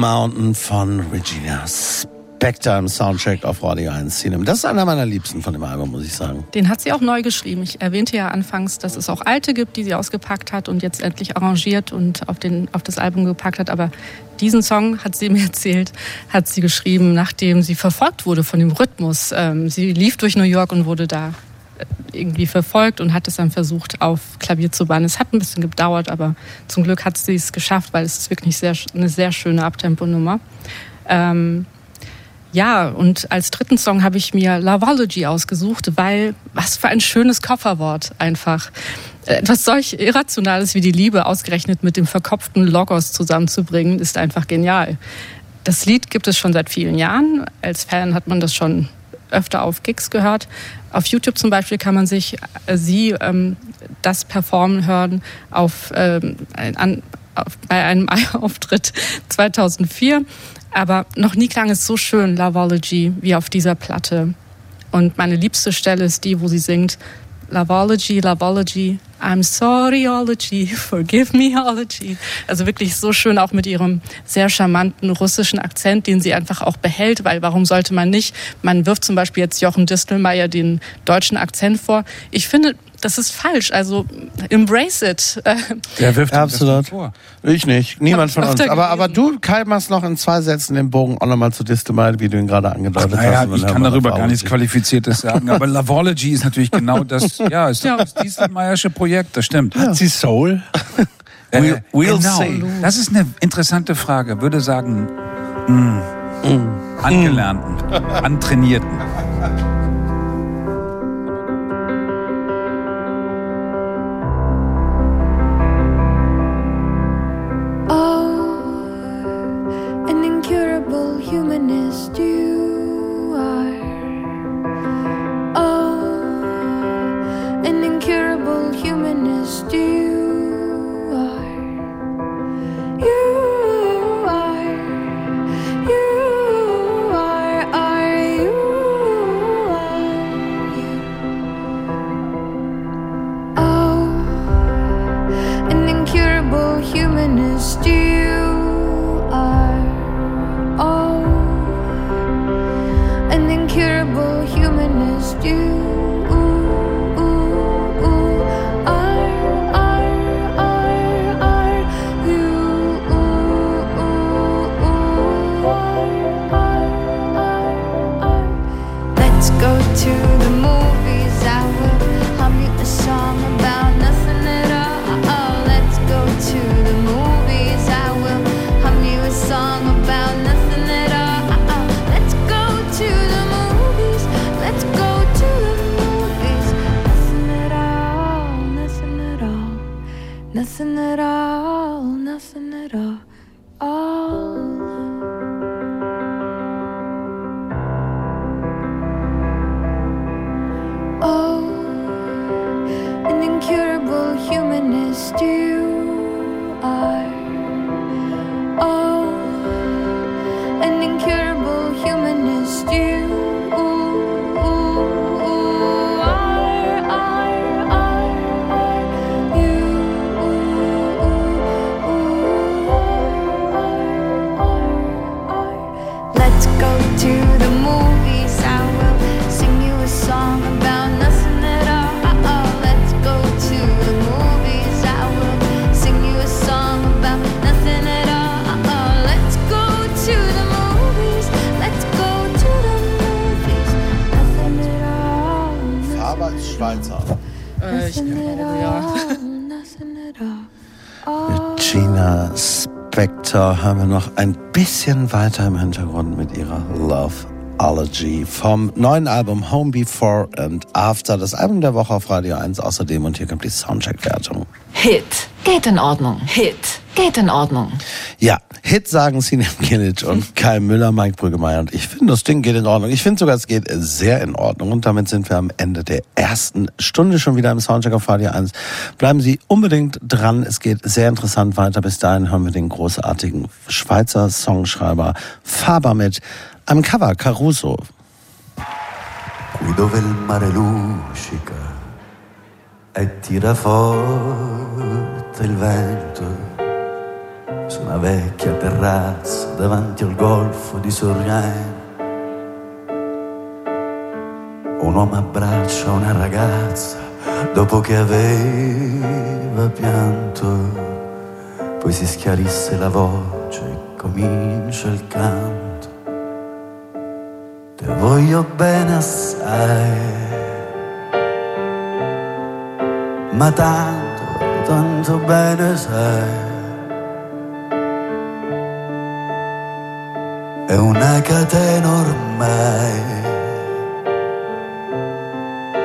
Mountain von Regina Spector im Soundcheck auf Radio 1 Cinema. Das ist einer meiner Liebsten von dem Album, muss ich sagen. Den hat sie auch neu geschrieben. Ich erwähnte ja anfangs, dass es auch alte gibt, die sie ausgepackt hat und jetzt endlich arrangiert und auf, den, auf das Album gepackt hat. Aber diesen Song, hat sie mir erzählt, hat sie geschrieben, nachdem sie verfolgt wurde von dem Rhythmus. Ähm, sie lief durch New York und wurde da irgendwie verfolgt und hat es dann versucht, auf Klavier zu bannen. Es hat ein bisschen gedauert, aber zum Glück hat sie es geschafft, weil es ist wirklich sehr, eine sehr schöne Abtemponummer. Ähm, ja, und als dritten Song habe ich mir Lovology ausgesucht, weil was für ein schönes Kofferwort einfach. Äh, etwas solch Irrationales wie die Liebe ausgerechnet mit dem verkopften Logos zusammenzubringen, ist einfach genial. Das Lied gibt es schon seit vielen Jahren. Als Fan hat man das schon öfter auf Gigs gehört. Auf YouTube zum Beispiel kann man sich äh, sie ähm, das performen hören auf, ähm, an, auf, bei einem Auftritt 2004. Aber noch nie klang es so schön, Lavology, wie auf dieser Platte. Und meine liebste Stelle ist die, wo sie singt, Lavology, Lavology, I'm sorryology, forgive meology. Also wirklich so schön auch mit ihrem sehr charmanten russischen Akzent, den sie einfach auch behält, weil warum sollte man nicht? Man wirft zum Beispiel jetzt Jochen Distelmeier den deutschen Akzent vor. Ich finde, das ist falsch. Also embrace it. Wer wirft Absolut. vor? Ich nicht, niemand von uns. Aber, aber du, Kai, machst noch in zwei Sätzen den Bogen auch nochmal zu Distelmeyer, wie du ihn gerade angedeutet Naja, hast. Ich kann darüber gar nichts. Qualifiziertes sagen, aber Lavology ist natürlich genau das, ja, ist doch das Dieselmeiersche Projekt, das stimmt. Hat sie Soul? Äh, We'll- we'll genau. see. Das ist eine interessante Frage. Würde sagen, mh, Angelernten, Antrainierten. Spector haben wir noch ein bisschen weiter im Hintergrund mit ihrer Loveology vom neuen Album Home Before and After, das Album der Woche auf Radio 1 außerdem und hier kommt die Soundcheck-Wertung. Hit. Geht in Ordnung. Hit. Geht in Ordnung. Ja, Hit sagen Sinan Kilic und Kai Müller, Mike Brüggemeier und ich finde, das Ding geht in Ordnung. Ich finde sogar, es geht sehr in Ordnung und damit sind wir am Ende der ersten Stunde schon wieder im Soundcheck auf Radio 1. Bleiben Sie unbedingt dran, es geht sehr interessant weiter. Bis dahin hören wir den großartigen Schweizer Songschreiber Faber mit einem Cover, Caruso. qui dove il mare luccica e tira forte il vento su una vecchia terrazza davanti al golfo di Sorrento. Un uomo abbraccia una ragazza dopo che aveva pianto, poi si schiarisse la voce e comincia il canto. Te voglio bene assai, ma tanto, tanto bene sai. È una catena ormai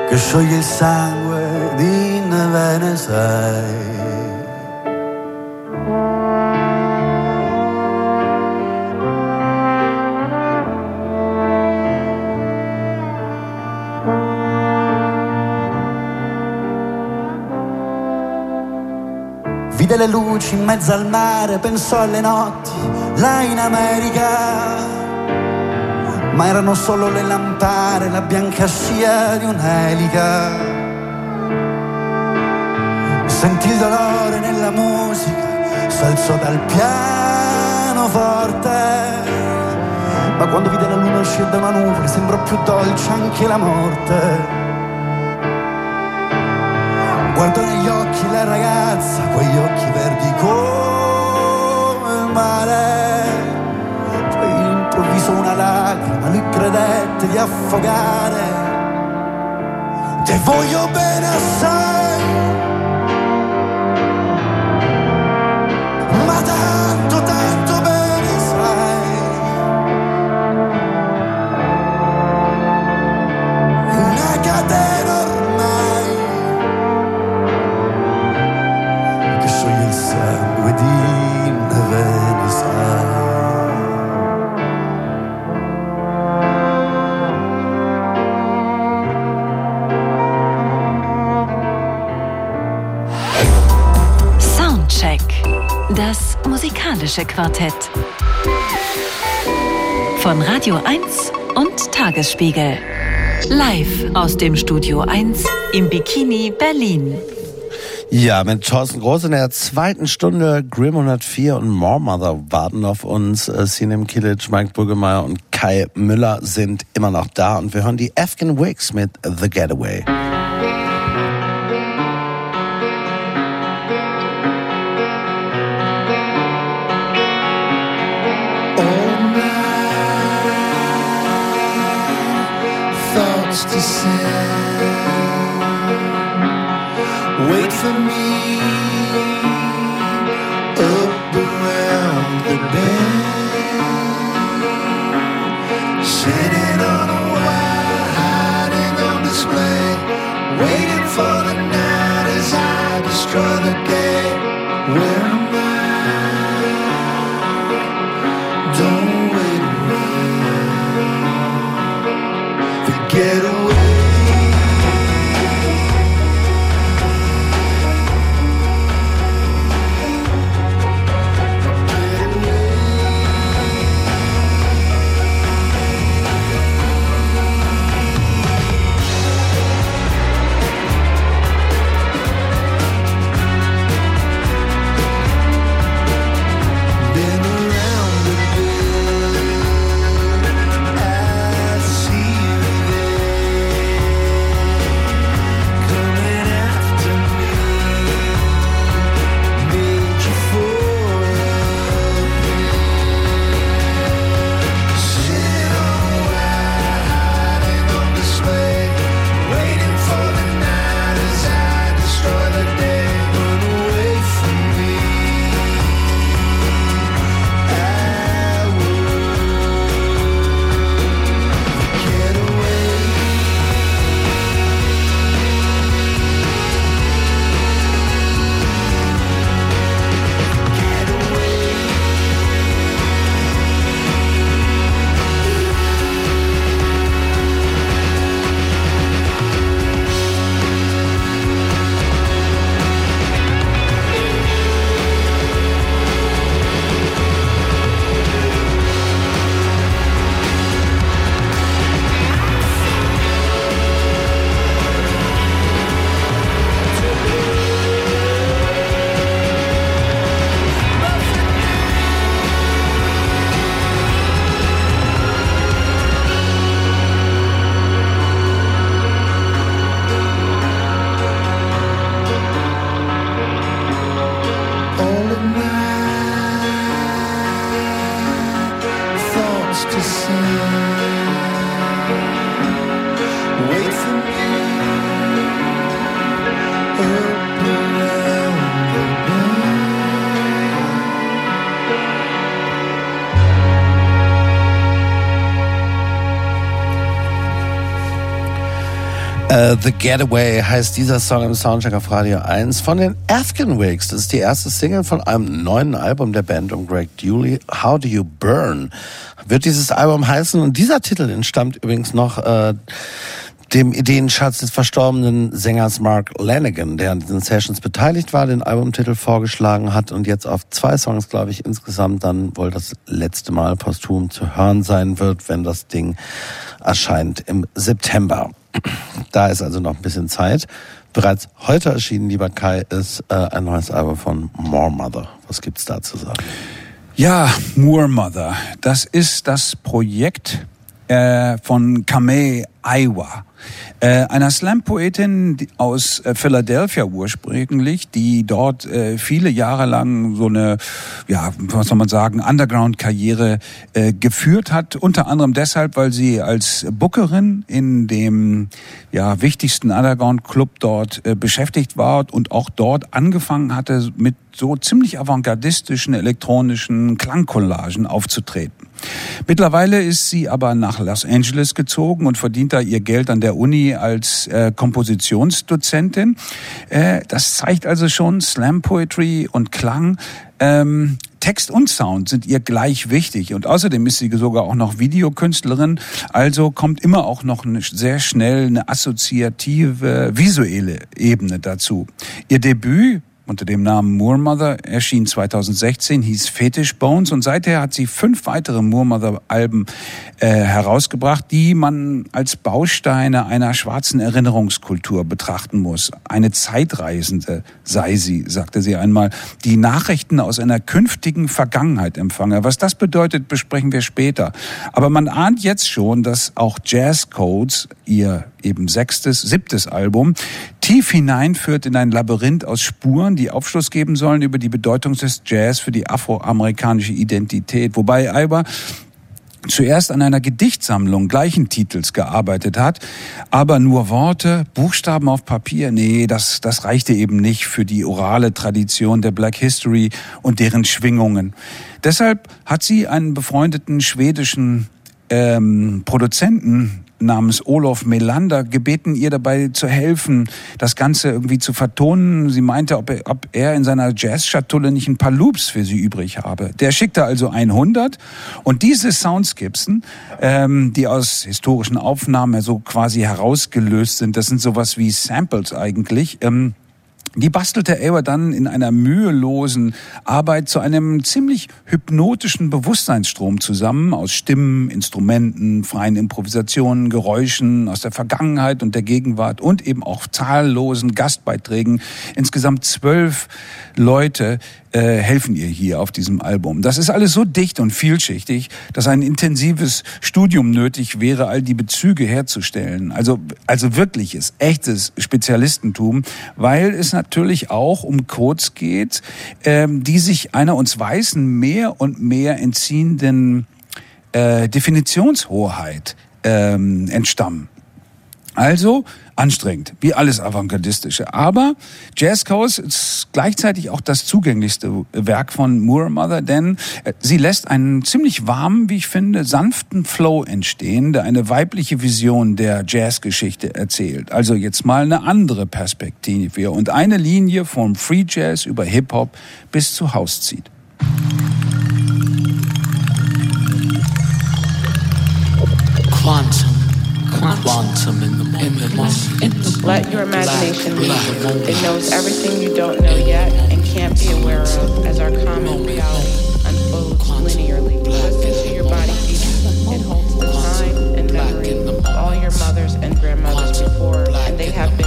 che scioglie il sangue di neve ne sai. Vide le luci in mezzo al mare, pensò alle notti là in America. Ma erano solo le lampare, la bianca scia di un'elica. Sentì il dolore nella musica, s'alzò dal piano forte. Ma quando vide la luna uscire da nube, sembrò più dolce anche la morte. Guardò negli occhi la ragazza, quegli occhi verdi come mare. Poi all'improvviso una lacrima, lui credette di affogare. Te voglio bene assai, musikalische Quartett. Von Radio 1 und Tagesspiegel. Live aus dem Studio 1 im Bikini Berlin. Ja, mit Thorsten Groß in der zweiten Stunde Grimm 104 und More Mother warten auf uns. Äh, Sinem Kilic, Mike Burgemeyer und Kai Müller sind immer noch da und wir hören die Afghan Wigs mit The Getaway. To send. Wait for me Äh, The Getaway heißt dieser Song im Soundtrack auf Radio 1 von den Afghan Wigs. Das ist die erste Single von einem neuen Album der Band um Greg Dooley. How Do You Burn wird dieses Album heißen. Und dieser Titel entstammt übrigens noch äh, dem Ideenschatz des verstorbenen Sängers Mark Lanigan, der an diesen Sessions beteiligt war, den Albumtitel vorgeschlagen hat und jetzt auf zwei Songs, glaube ich, insgesamt dann wohl das letzte Mal posthum zu hören sein wird, wenn das Ding erscheint im September. Da ist also noch ein bisschen Zeit. Bereits heute erschienen, lieber Kai, ist äh, ein neues Album von More Mother. Was gibt's da zu sagen? Ja, Moor Mother. Das ist das Projekt äh, von Kamei Aiwa. Äh, einer Slam-Poetin aus äh, Philadelphia ursprünglich, die dort äh, viele Jahre lang so eine, ja, was soll man sagen, Underground-Karriere äh, geführt hat. Unter anderem deshalb, weil sie als Bookerin in dem ja, wichtigsten Underground-Club dort äh, beschäftigt war und auch dort angefangen hatte, mit so ziemlich avantgardistischen elektronischen Klangcollagen aufzutreten. Mittlerweile ist sie aber nach Los Angeles gezogen und verdient da ihr Geld an der Uni als äh, Kompositionsdozentin. Äh, das zeigt also schon Slam Poetry und Klang. Ähm, Text und Sound sind ihr gleich wichtig und außerdem ist sie sogar auch noch Videokünstlerin, also kommt immer auch noch eine, sehr schnell eine assoziative visuelle Ebene dazu. Ihr Debüt unter dem Namen Moormother erschien 2016, hieß Fetish Bones und seither hat sie fünf weitere Moormother-Alben äh, herausgebracht, die man als Bausteine einer schwarzen Erinnerungskultur betrachten muss. Eine Zeitreisende sei sie, sagte sie einmal, die Nachrichten aus einer künftigen Vergangenheit empfange. Was das bedeutet, besprechen wir später. Aber man ahnt jetzt schon, dass auch Jazz Codes, ihr eben sechstes, siebtes Album, tief hineinführt in ein Labyrinth aus Spuren, die Aufschluss geben sollen über die Bedeutung des Jazz für die afroamerikanische Identität. Wobei Alba zuerst an einer Gedichtsammlung gleichen Titels gearbeitet hat, aber nur Worte, Buchstaben auf Papier, nee, das, das reichte eben nicht für die orale Tradition der Black History und deren Schwingungen. Deshalb hat sie einen befreundeten schwedischen ähm, Produzenten namens Olof Melander gebeten, ihr dabei zu helfen, das Ganze irgendwie zu vertonen. Sie meinte, ob er, ob er in seiner Jazz-Schatulle nicht ein paar Loops für sie übrig habe. Der schickte also 100 und diese Soundskipsen, ähm, die aus historischen Aufnahmen so quasi herausgelöst sind, das sind sowas wie Samples eigentlich, ähm, die bastelte Ava dann in einer mühelosen Arbeit zu einem ziemlich hypnotischen Bewusstseinsstrom zusammen aus Stimmen, Instrumenten, freien Improvisationen, Geräuschen aus der Vergangenheit und der Gegenwart und eben auch zahllosen Gastbeiträgen. Insgesamt zwölf Leute äh, helfen ihr hier auf diesem Album. Das ist alles so dicht und vielschichtig, dass ein intensives Studium nötig wäre, all die Bezüge herzustellen. Also, also wirkliches, echtes Spezialistentum, weil es natürlich auch um Codes geht, ähm, die sich einer uns Weißen mehr und mehr entziehenden äh, Definitionshoheit ähm, entstammen. Also anstrengend, wie alles Avantgardistische. Aber Jazz Coast ist gleichzeitig auch das zugänglichste Werk von Moore Mother, denn äh, sie lässt einen ziemlich warmen, wie ich finde, sanften Flow entstehen, der eine weibliche Vision der Jazzgeschichte erzählt. Also jetzt mal eine andere Perspektive und eine Linie vom Free Jazz über Hip Hop bis zu House zieht. Quantum. Quantum in the moment. Let your imagination lead you. It knows everything you don't know yet and can't be aware of as our common reality unfolds linearly. Listen to your body beat. It holds the time and memory of all your mothers and grandmothers before, and they have been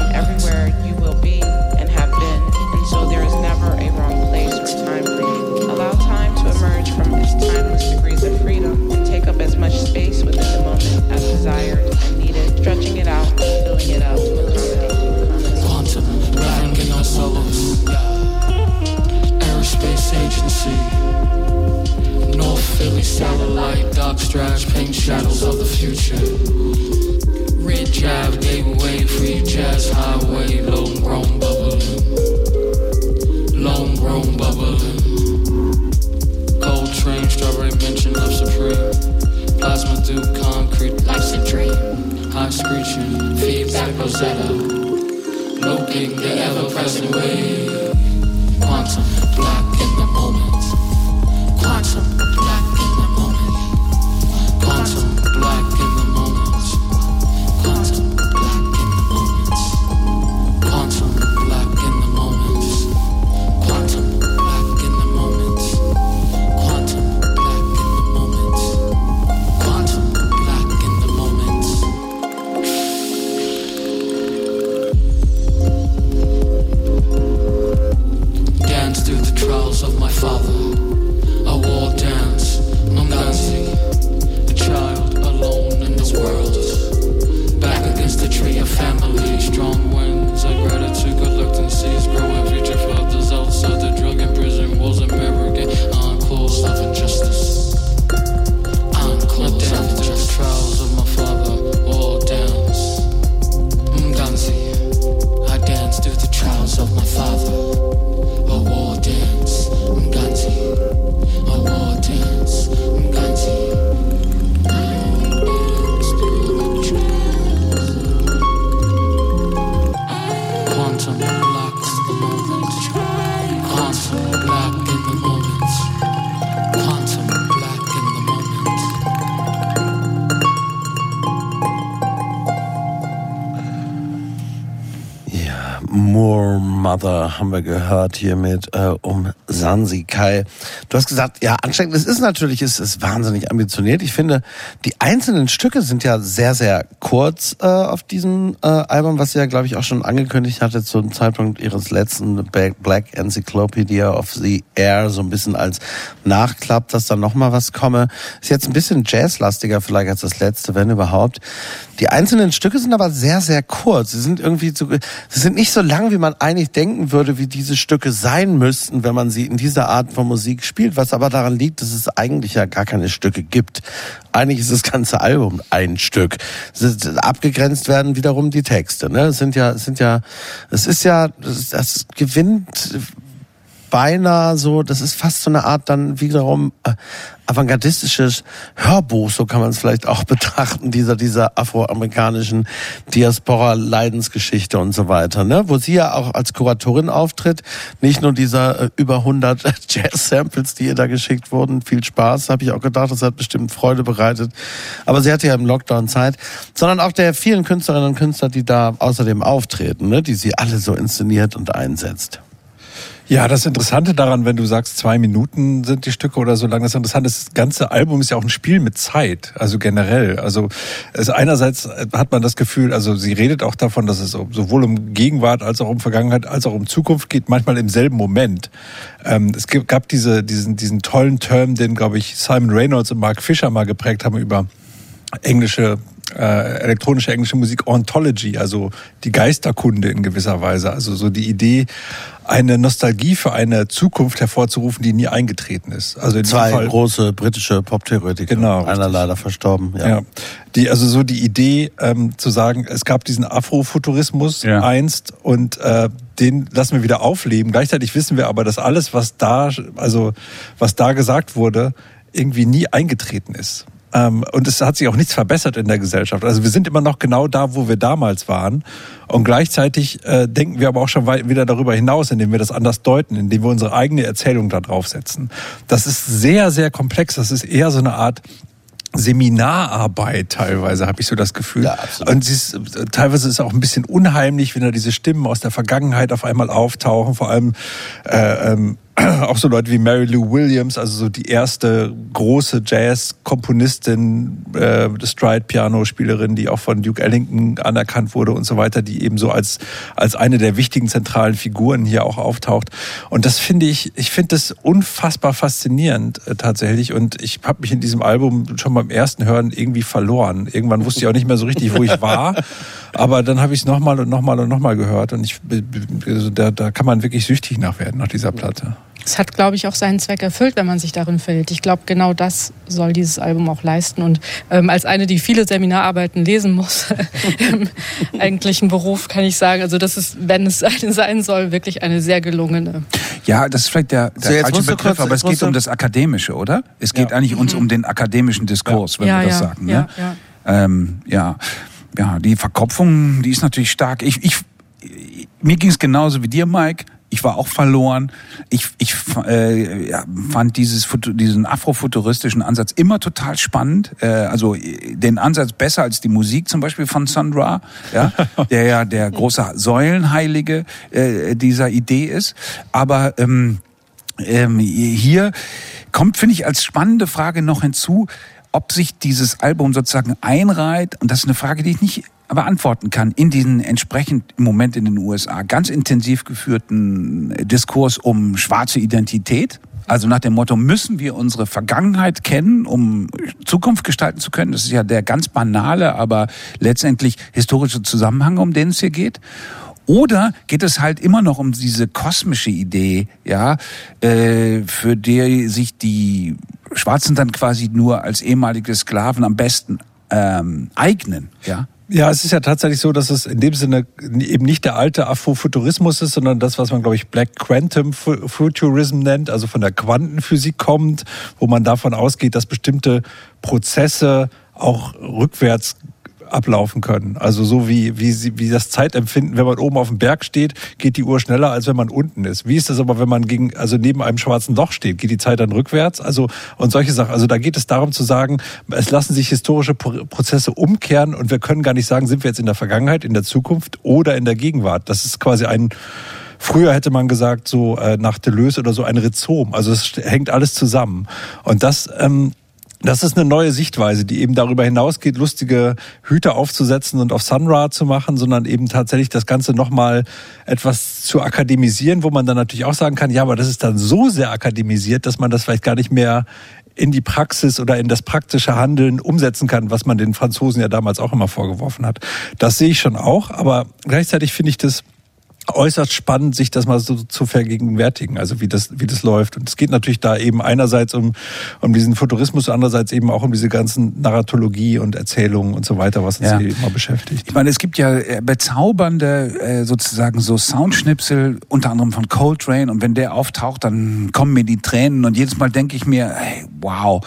Agency. North Philly satellite, dark straps, pink shadows of the future. Red Drive, gateway, free jazz highway, lone grown bubbling. Lone grown bubbling. Gold train, strawberry mention of supreme. Plasma through concrete, life's a dream. High screeching. Feedback Rosetta. Locating the ever present wave. Quantum haben wir gehört hier mit äh, um Sansi Kai. Du hast gesagt, ja, anstrengend. Es ist natürlich, es ist wahnsinnig ambitioniert. Ich finde, die einzelnen Stücke sind ja sehr, sehr kurz äh, auf diesem äh, Album, was sie ja, glaube ich, auch schon angekündigt hatte zum Zeitpunkt ihres letzten Black Encyclopedia of the Air, so ein bisschen als Nachklapp, dass da nochmal was komme. Ist jetzt ein bisschen jazzlastiger vielleicht als das letzte, wenn überhaupt. Die einzelnen Stücke sind aber sehr, sehr kurz. Sie sind irgendwie so, sie sind nicht so lang, wie man eigentlich denken würde, wie diese Stücke sein müssten, wenn man sie in dieser Art von Musik spielt, was aber daran liegt, dass es eigentlich ja gar keine Stücke gibt. Eigentlich ist das ganze Album ein Stück. Abgegrenzt werden wiederum die Texte. Ne? Es sind ja, es sind ja, es ist ja, das, das gewinnt beinahe so, das ist fast so eine Art dann wiederum äh, avantgardistisches Hörbuch, so kann man es vielleicht auch betrachten, dieser, dieser afroamerikanischen Diaspora-Leidensgeschichte und so weiter, ne? wo sie ja auch als Kuratorin auftritt, nicht nur dieser äh, über 100 Jazz-Samples, die ihr da geschickt wurden, viel Spaß, habe ich auch gedacht, das hat bestimmt Freude bereitet, aber sie hatte ja im Lockdown Zeit, sondern auch der vielen Künstlerinnen und Künstler, die da außerdem auftreten, ne? die sie alle so inszeniert und einsetzt. Ja, das Interessante daran, wenn du sagst, zwei Minuten sind die Stücke oder so lang, das Interessante ist, das ganze Album ist ja auch ein Spiel mit Zeit, also generell. Also es einerseits hat man das Gefühl, also sie redet auch davon, dass es sowohl um Gegenwart als auch um Vergangenheit als auch um Zukunft geht, manchmal im selben Moment. Ähm, es gab diese, diesen, diesen tollen Term, den, glaube ich, Simon Reynolds und Mark Fisher mal geprägt haben über englische äh, elektronische englische Musik Ontology, also die Geisterkunde in gewisser Weise, also so die Idee, eine Nostalgie für eine Zukunft hervorzurufen, die nie eingetreten ist. Also in Zwei Fall, große britische Pop-Theoretiker. Genau, Einer leider verstorben. Ja. ja. Die, also so die Idee ähm, zu sagen, es gab diesen Afrofuturismus Ja. einst und äh, den lassen wir wieder aufleben. Gleichzeitig wissen wir aber, dass alles, was da, also was da gesagt wurde, irgendwie nie eingetreten ist. Ähm, und es hat sich auch nichts verbessert in der Gesellschaft. Also wir sind immer noch genau da, wo wir damals waren. Und gleichzeitig äh, denken wir aber auch schon weit wieder darüber hinaus, indem wir das anders deuten, indem wir unsere eigene Erzählung da draufsetzen. Das ist sehr, sehr komplex. Das ist eher so eine Art Seminararbeit teilweise, habe ich so das Gefühl. Ja, absolut. Und sie ist, teilweise ist es auch ein bisschen unheimlich, wenn da diese Stimmen aus der Vergangenheit auf einmal auftauchen. Vor allem äh, ähm, auch so Leute wie Mary Lou Williams, also so die erste große Jazz-Komponistin, äh, Stride-Piano-Spielerin, die auch von Duke Ellington anerkannt wurde und so weiter, die eben so als, als eine der wichtigen zentralen Figuren hier auch auftaucht. Und das finde ich, ich finde das unfassbar faszinierend äh, tatsächlich. Und ich habe mich in diesem Album schon beim ersten Hören irgendwie verloren. Irgendwann wusste ich auch nicht mehr so richtig, wo ich war. Aber dann habe ich es nochmal und nochmal und nochmal gehört. Und ich, also da, da kann man wirklich süchtig nach werden, nach dieser Platte. Es hat, glaube ich, auch seinen Zweck erfüllt, wenn man sich darin verhält. Ich glaube, genau das soll dieses Album auch leisten. Und ähm, als eine, die viele Seminararbeiten lesen muss im eigentlichen Beruf, kann ich sagen, also das ist, wenn es eine sein soll, wirklich eine sehr gelungene. Ja, das ist vielleicht der, der So, jetzt falsche Begriff, kurz- aber es geht um das Akademische, oder? Es geht eigentlich uns um den akademischen Diskurs, wenn Ja, wir das ja, sagen. ja, ne? ja. Ähm, ja. ja, die Verkopfung, die ist natürlich stark. Ich, ich, mir ging es genauso wie dir, Mike. Ich war auch verloren. Ich, ich äh, ja, fand dieses, diesen afrofuturistischen Ansatz immer total spannend. Äh, also äh, den Ansatz besser als die Musik zum Beispiel von Sun Ra, ja, der ja der große Säulenheilige äh, dieser Idee ist. Aber ähm, ähm, hier kommt, finde ich, als spannende Frage noch hinzu, ob sich dieses Album sozusagen einreiht, und das ist eine Frage, die ich nicht beantworten kann, in diesen entsprechend im Moment in den USA ganz intensiv geführten Diskurs um schwarze Identität. Also nach dem Motto, müssen wir unsere Vergangenheit kennen, um Zukunft gestalten zu können? Das ist ja der ganz banale, aber letztendlich historische Zusammenhang, um den es hier geht. Oder geht es halt immer noch um diese kosmische Idee, ja, äh, für die sich die Schwarzen dann quasi nur als ehemalige Sklaven am besten ähm, eignen, ja? Ja, es ist ja tatsächlich so, dass es in dem Sinne eben nicht der alte Afrofuturismus ist, sondern das, was man, glaube ich, Black Quantum Fu- Futurism nennt, also von der Quantenphysik kommt, wo man davon ausgeht, dass bestimmte Prozesse auch rückwärts ablaufen können. Also so wie, wie, sie, wie das Zeitempfinden, wenn man oben auf dem Berg steht, geht die Uhr schneller, als wenn man unten ist. Wie ist das aber, wenn man gegen, also neben einem schwarzen Loch steht? Geht die Zeit dann rückwärts? Also, und solche Sachen. Also da geht es darum zu sagen, es lassen sich historische Pro- Prozesse umkehren und wir können gar nicht sagen, sind wir jetzt in der Vergangenheit, in der Zukunft oder in der Gegenwart. Das ist quasi ein, Früher hätte man gesagt, so äh, nach Deleuze oder so ein Rhizom. Also es hängt alles zusammen. Und das, ähm, das ist eine neue Sichtweise, die eben darüber hinausgeht, lustige Hüte aufzusetzen und auf Sunra zu machen, sondern eben tatsächlich das Ganze nochmal etwas zu akademisieren, wo man dann natürlich auch sagen kann, ja, aber das ist dann so sehr akademisiert, dass man das vielleicht gar nicht mehr in die Praxis oder in das praktische Handeln umsetzen kann, was man den Franzosen ja damals auch immer vorgeworfen hat. Das sehe ich schon auch, aber gleichzeitig finde ich das äußerst spannend, sich das mal so zu vergegenwärtigen, also wie das, wie das läuft. Und es geht natürlich da eben einerseits um, um diesen Futurismus, andererseits eben auch um diese ganzen Narratologie und Erzählungen und so weiter, was uns Ja. hier immer beschäftigt. Ich meine, es gibt ja äh, bezaubernde äh, sozusagen so Soundschnipsel, unter anderem von Coltrane. Und wenn der auftaucht, dann kommen mir die Tränen. Und jedes Mal denke ich mir, hey, wow,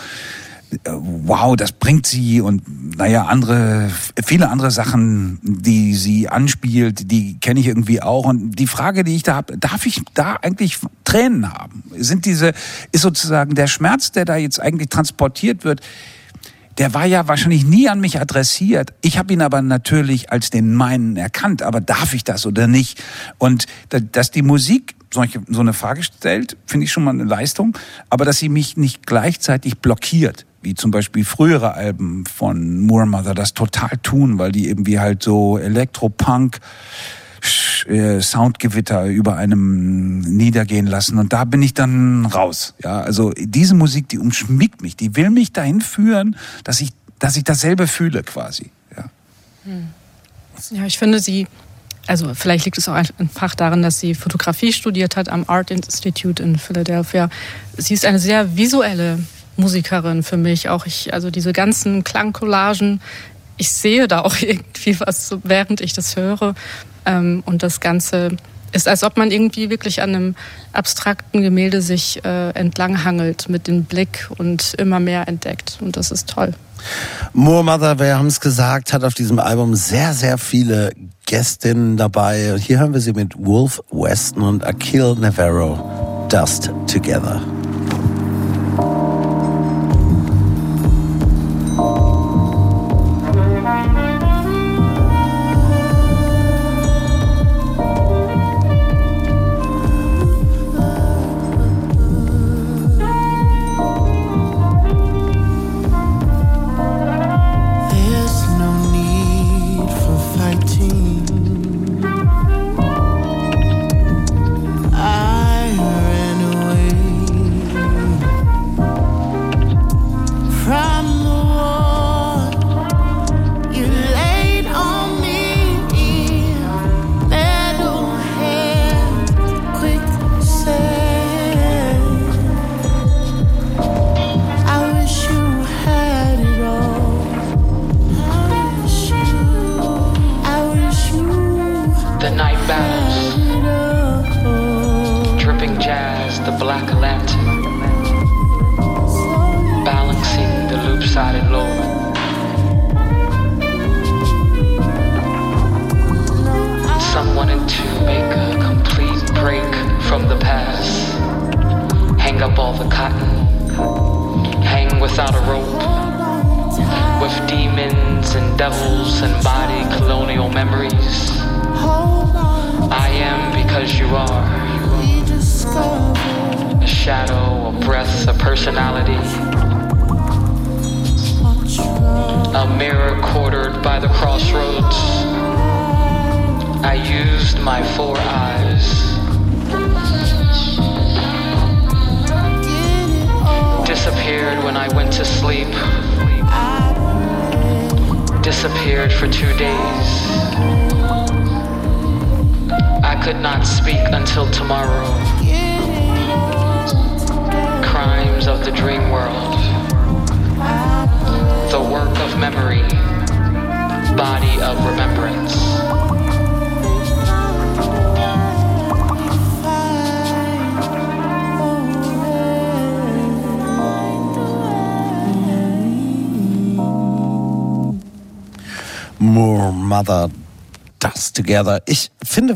wow, das bringt sie und naja, andere, viele andere Sachen, die sie anspielt, die kenne ich irgendwie auch. Und die Frage, die ich da habe, darf ich da eigentlich Tränen haben? Sind diese, ist sozusagen der Schmerz, der da jetzt eigentlich transportiert wird, der war ja wahrscheinlich nie an mich adressiert. Ich habe ihn aber natürlich als den meinen erkannt. Aber darf ich das oder nicht? Und da- dass die Musik solche, so eine Frage stellt, finde ich schon mal eine Leistung. Aber dass sie mich nicht gleichzeitig blockiert, wie zum Beispiel frühere Alben von Moore Mother das total tun, weil die irgendwie halt so Elektropunk äh, Soundgewitter über einem niedergehen lassen und da bin ich dann raus. Ja, also diese Musik, die umschmiegt mich, die will mich dahin führen, dass ich, dass ich dasselbe fühle quasi. Ja. Ja, ich finde sie, also vielleicht liegt es auch einfach darin, dass sie Fotografie studiert hat am Art Institute in Philadelphia. Sie ist eine sehr visuelle Musikerin für mich. Auch ich, also diese ganzen Klangcollagen, ich sehe da auch irgendwie was, während ich das höre. Ähm, und das Ganze ist, als ob man irgendwie wirklich an einem abstrakten Gemälde sich äh, entlanghangelt mit dem Blick und immer mehr entdeckt. Und das ist toll. Moore Mother, wir haben es gesagt, hat auf diesem Album sehr, sehr viele Gästinnen dabei. Hier hören wir sie mit Wolf Weston und Akil Navarro. Dust Together.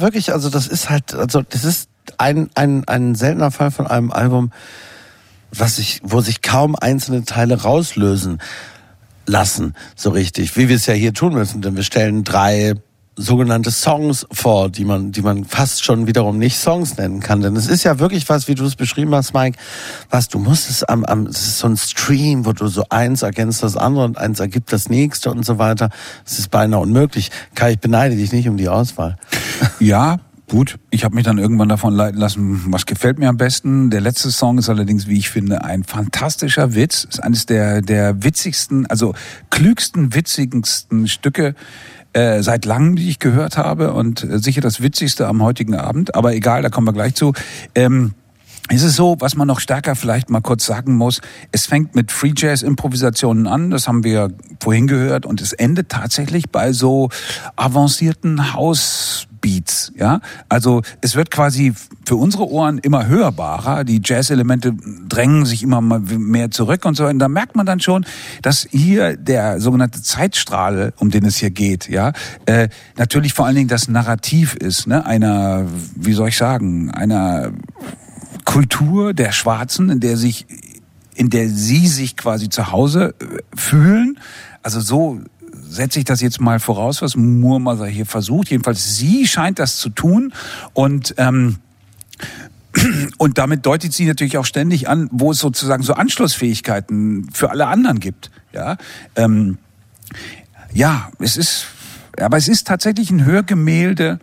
Wirklich, also das ist halt, also das ist ein, ein, ein seltener Fall von einem Album, was sich, wo sich kaum einzelne Teile rauslösen lassen, so richtig, wie wir es ja hier tun müssen, denn wir stellen drei sogenannte Songs vor, die man, die man fast schon wiederum nicht Songs nennen kann. Denn es ist ja wirklich was, wie du es beschrieben hast, Mike, was du musst es am, am, es ist so ein Stream, wo du so eins ergänzt das andere und eins ergibt das nächste und so weiter. Es ist beinahe unmöglich. Kai, ich beneide dich nicht um die Auswahl. Ja, gut. Ich habe mich dann irgendwann davon leiten lassen, was gefällt mir am besten. Der letzte Song ist allerdings, wie ich finde, ein fantastischer Witz. Ist eines der, der witzigsten, also klügsten, witzigsten Stücke äh, seit langem, die ich gehört habe und äh, sicher das witzigste am heutigen Abend. Aber egal, da kommen wir gleich zu. Ähm, es ist so, was man noch stärker vielleicht mal kurz sagen muss, es fängt mit Free Jazz Improvisationen an, das haben wir vorhin gehört, und es endet tatsächlich bei so avancierten House Beats, ja. Also es wird quasi für unsere Ohren immer hörbarer. Die Jazz-Elemente drängen sich immer mehr zurück und so. Und da merkt man dann schon, dass hier der sogenannte Zeitstrahl, um den es hier geht, ja, äh, natürlich vor allen Dingen das Narrativ ist, ne, einer, wie soll ich sagen, einer Kultur der Schwarzen, in der sich, in der sie sich quasi zu Hause äh, fühlen. Also so setze ich das jetzt mal voraus, was Murmother hier versucht. Jedenfalls sie scheint das zu tun und ähm, und damit deutet sie natürlich auch ständig an, wo es sozusagen so Anschlussfähigkeiten für alle anderen gibt. Ja, ähm, ja, es ist, aber es ist tatsächlich ein Hörgemälde.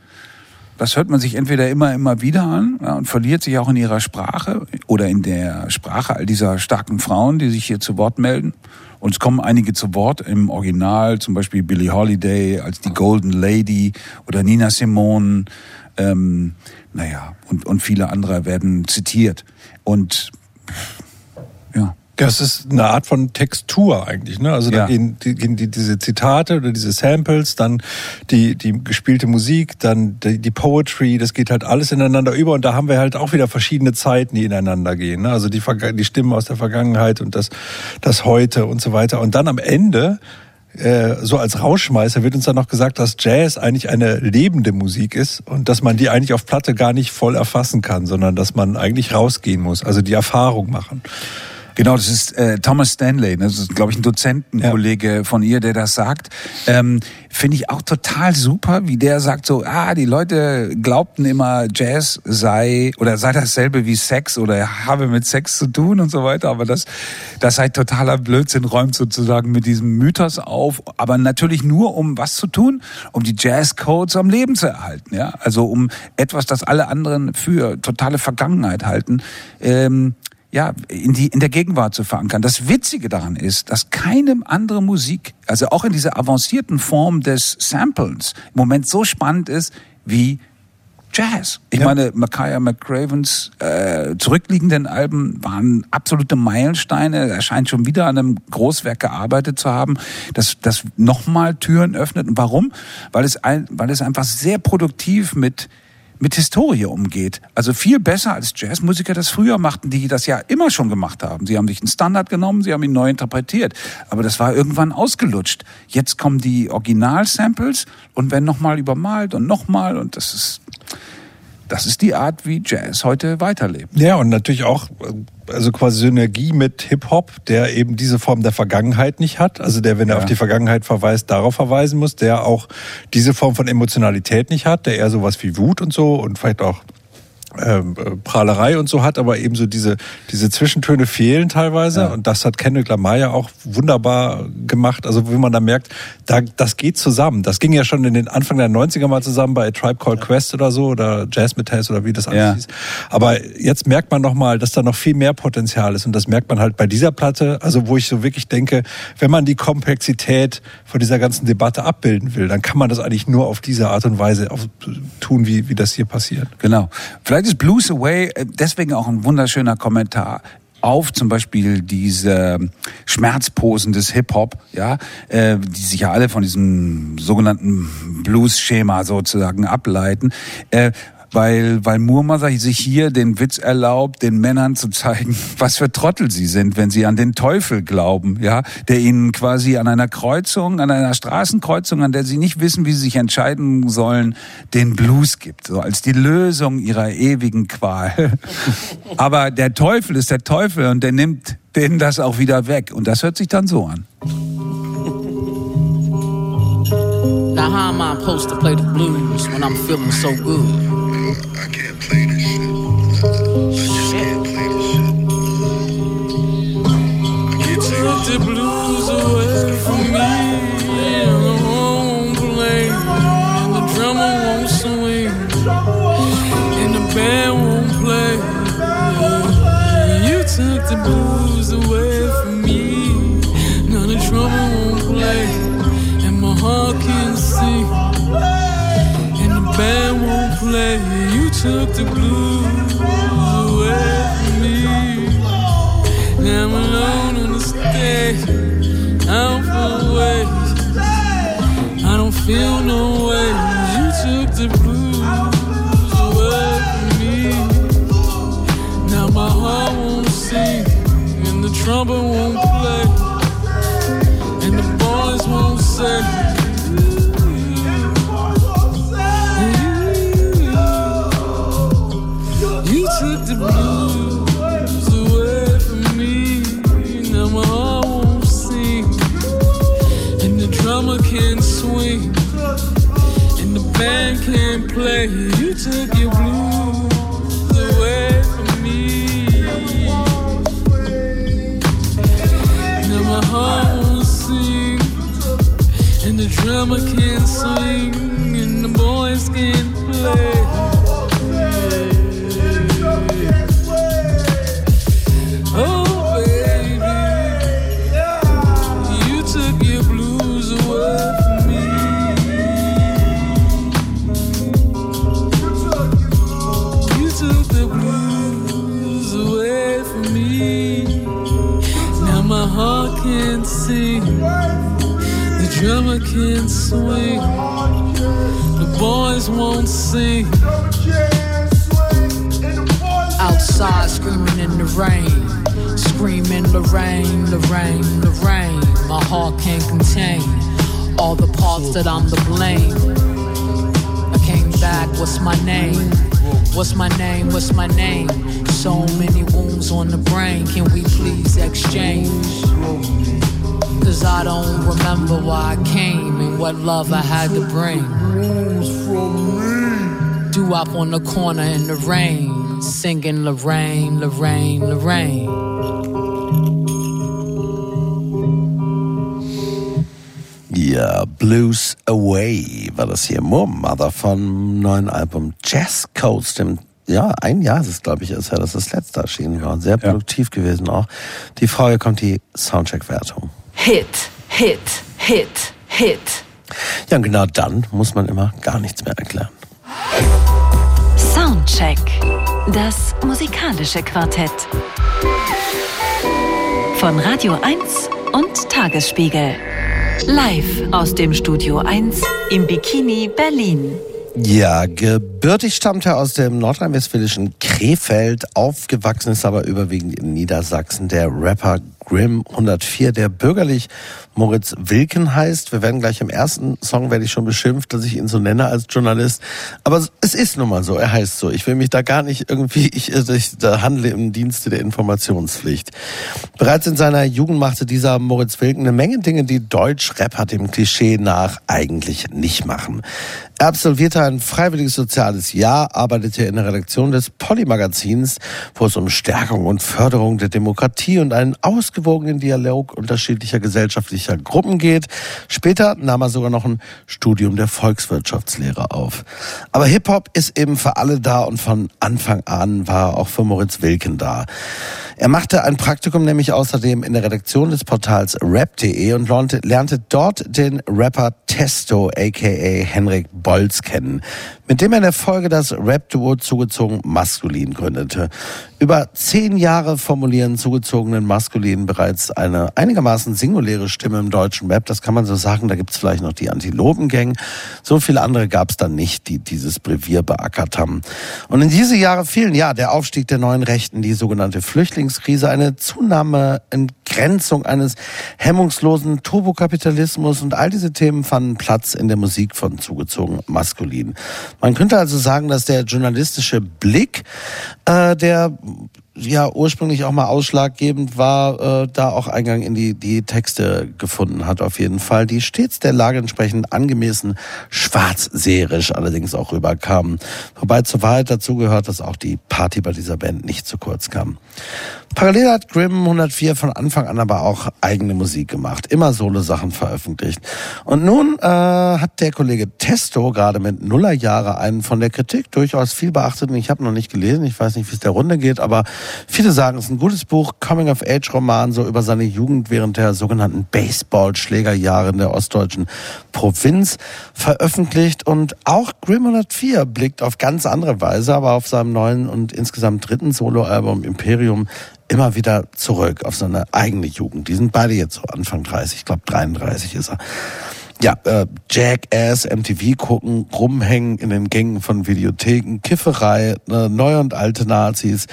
Das hört man sich entweder immer, immer wieder an ja, und verliert sich auch in ihrer Sprache oder in der Sprache all dieser starken Frauen, die sich hier zu Wort melden. Und es kommen einige zu Wort im Original, zum Beispiel Billie Holiday als die Golden Lady oder Nina Simone. Ähm, naja, und, und viele andere werden zitiert. Und ja. Das ist eine Art von Textur eigentlich, ne? Also da Ja. gehen, die, gehen die, diese Zitate oder diese Samples, dann die, die gespielte Musik, dann die, die Poetry, das geht halt alles ineinander über und da haben wir halt auch wieder verschiedene Zeiten, die ineinander gehen. Ne? Also die, die Stimmen aus der Vergangenheit und das, das Heute und so weiter. Und dann am Ende äh, so als Rauschmeißer wird uns dann noch gesagt, dass Jazz eigentlich eine lebende Musik ist und dass man die eigentlich auf Platte gar nicht voll erfassen kann, sondern dass man eigentlich rausgehen muss, also die Erfahrung machen. Genau, das ist äh, Thomas Stanley, ne? das ist, glaube ich, ein Dozentenkollege von ihr, der das sagt. Ähm, Finde ich auch total super, wie der sagt so, ah, die Leute glaubten immer, Jazz sei oder sei dasselbe wie Sex oder habe mit Sex zu tun und so weiter, aber das, das sei totaler Blödsinn, räumt sozusagen mit diesem Mythos auf, aber natürlich nur, um was zu tun, um die Jazzcodes am Leben zu erhalten, ja, also um etwas, das alle anderen für totale Vergangenheit halten. Ähm, ja, in, die, in der Gegenwart zu verankern. Das Witzige daran ist, dass keine andere Musik, also auch in dieser avancierten Form des Samples, im Moment so spannend ist wie Jazz. Ich meine, Makaya McCravens äh, zurückliegenden Alben waren absolute Meilensteine. Er scheint schon wieder an einem Großwerk gearbeitet zu haben, das, das nochmal Türen öffnet. Und warum? Weil es, ein, weil es einfach sehr produktiv mit mit Historie umgeht. Also viel besser als Jazzmusiker das früher machten, die das ja immer schon gemacht haben. Sie haben sich einen Standard genommen, sie haben ihn neu interpretiert. Aber das war irgendwann ausgelutscht. Jetzt kommen die Original-Samples und werden nochmal übermalt und nochmal und das ist, das ist die Art, wie Jazz heute weiterlebt. Ja, und natürlich auch, also quasi Synergie mit Hip-Hop, der eben diese Form der Vergangenheit nicht hat. Also der, wenn er Ja. auf die Vergangenheit verweist, darauf verweisen muss, der auch diese Form von Emotionalität nicht hat, der eher sowas wie Wut und so und vielleicht auch ähm, äh, Prahlerei und so hat, aber eben so diese, diese Zwischentöne fehlen teilweise. Und das hat Kendrick Lamar ja auch wunderbar gemacht. Also wie man da merkt, da, das geht zusammen. Das ging ja schon in den Anfang der 90er mal zusammen bei A Tribe Called Quest oder so oder Jazz Metalls oder wie das alles Ja. hieß. Aber jetzt merkt man nochmal, dass da noch viel mehr Potenzial ist. Und das merkt man halt bei dieser Platte, also wo ich so wirklich denke, wenn man die Komplexität von dieser ganzen Debatte abbilden will, dann kann man das eigentlich nur auf diese Art und Weise auf, tun, wie, wie das hier passiert. Genau. Vielleicht ist Blues Away äh, deswegen auch ein wunderschöner Kommentar auf zum Beispiel diese Schmerzposen des Hip-Hop, ja, äh, die sich ja alle von diesem sogenannten Blues-Schema sozusagen ableiten. Äh, weil, weil Murmother sich hier den Witz erlaubt, den Männern zu zeigen, was für Trottel sie sind, wenn sie an den Teufel glauben, ja, der ihnen quasi an einer Kreuzung, an einer Straßenkreuzung, an der sie nicht wissen, wie sie sich entscheiden sollen, den Blues gibt, so als die Lösung ihrer ewigen Qual. Aber der Teufel ist der Teufel und der nimmt denen das auch wieder weg und das hört sich dann so an. Now how am I supposed to play the blues when I'm feeling so good? You took the blues away from me. Now I'm alone on the stage. I don't ways. I don't feel no You took your blues away from me. Now my heart won't sing, and the can't Rain, the rain. My heart can't contain all the parts that I'm to blame. I came back, what's my name? What's my name? What's my name? So many wounds on the brain, can we please exchange? Cause I don't remember why I came and what love I had to bring. Do up on the corner in the rain, singing Lorraine, Lorraine, Lorraine. Blues Away war das hier. Mother vom neuen Album Jazz Coast. Dem, ja, ein Jahr ist es, glaube ich, ist ja, das ist das letzte erschienen war. Sehr produktiv gewesen auch. Die Frage kommt die Soundcheck-Wertung. Hit, Hit, Hit, Hit. Ja, und genau dann muss man immer gar nichts mehr erklären. Soundcheck. Das musikalische Quartett. Von Radio 1 und Tagesspiegel. Live aus dem Studio 1 im Bikini Berlin. Ja, gebürtig stammt er aus dem nordrhein-westfälischen Krefeld, aufgewachsen ist aber überwiegend in Niedersachsen. Der Rapper Grimm 104, der bürgerlich Moritz Wilken heißt. Wir werden gleich im ersten Song werde ich schon beschimpft, dass ich ihn so nenne als Journalist. Aber es ist nun mal so, er heißt so. Ich will mich da gar nicht irgendwie, ich, ich da handle im Dienste der Informationspflicht. Bereits in seiner Jugend machte dieser Moritz Wilken eine Menge Dinge, die Deutsch-Rapper dem Klischee nach eigentlich nicht machen. Er absolvierte ein freiwilliges soziales Jahr, arbeitete in der Redaktion des Polly-Magazins, wo es um Stärkung und Förderung der Demokratie und einen ausgewogenen Dialog unterschiedlicher gesellschaftlicher Gruppen geht. Später nahm er sogar noch ein Studium der Volkswirtschaftslehre auf. Aber Hip-Hop ist eben für alle da und von Anfang an war auch für Moritz Wilken da. Er machte ein Praktikum nämlich außerdem in der Redaktion des Portals rap.de und lernte dort den Rapper Testo aka Henrik Bolz kennen, mit dem er in der Folge das Rap-Duo zugezogen Maskulin gründete. Über zehn Jahre formulieren zugezogenen Maskulin bereits eine einigermaßen singuläre Stimme im deutschen Rap. Das kann man so sagen. Da gibt's vielleicht noch die Antilopengang. So viele andere gab's dann nicht, die dieses Brevier beackert haben. Und in diese Jahre fielen ja der Aufstieg der neuen Rechten, die sogenannte Flüchtlingskrise, eine Zunahme, Entgrenzung eines hemmungslosen Turbokapitalismus und all diese Themen fanden Platz in der Musik von zugezogen Maskulin. Man könnte also sagen, dass der journalistische Blick, äh, der ja ursprünglich auch mal ausschlaggebend war, äh, da auch Eingang in die, die Texte gefunden hat auf jeden Fall, die stets der Lage entsprechend angemessen schwarzseherisch allerdings auch rüberkamen. Wobei zur Wahrheit dazu gehört, dass auch die Party bei dieser Band nicht zu kurz kam. Parallel hat Grimm 104 von Anfang an aber auch eigene Musik gemacht, immer Solo-Sachen veröffentlicht. Und nun äh, hat der Kollege Testo gerade mit Nuller Jahre einen von der Kritik durchaus viel beachteten, ich habe noch nicht gelesen, ich weiß nicht, wie es der Runde geht, aber viele sagen, es ist ein gutes Buch, Coming-of-Age-Roman, so über seine Jugend während der sogenannten Baseball-Schlägerjahre in der ostdeutschen Provinz veröffentlicht. Und auch Grimm 104 blickt auf ganz andere Weise, aber auf seinem neuen und insgesamt dritten Soloalbum Imperium immer wieder zurück auf seine eigene Jugend. Die sind beide jetzt so Anfang 30, ich glaube 33 ist er. Ja, äh, Jackass, MTV gucken, rumhängen in den Gängen von Videotheken, Kifferei, äh, neue und alte Nazis.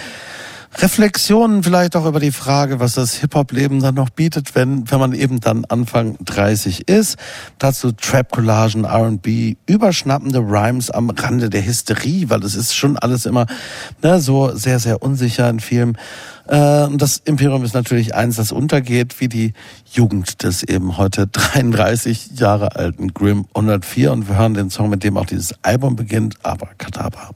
Reflexionen vielleicht auch über die Frage, was das Hip-Hop-Leben dann noch bietet, wenn, wenn man eben dann Anfang 30 ist. Dazu Trap-Collagen, R&B, überschnappende Rhymes am Rande der Hysterie, weil es ist schon alles immer ne, so sehr, sehr unsicher in vielen. Äh, und das Imperium ist natürlich eins, das untergeht, wie die Jugend des eben heute 33 Jahre alten Grimm 104. Und wir hören den Song, mit dem auch dieses Album beginnt, aber Kadabra.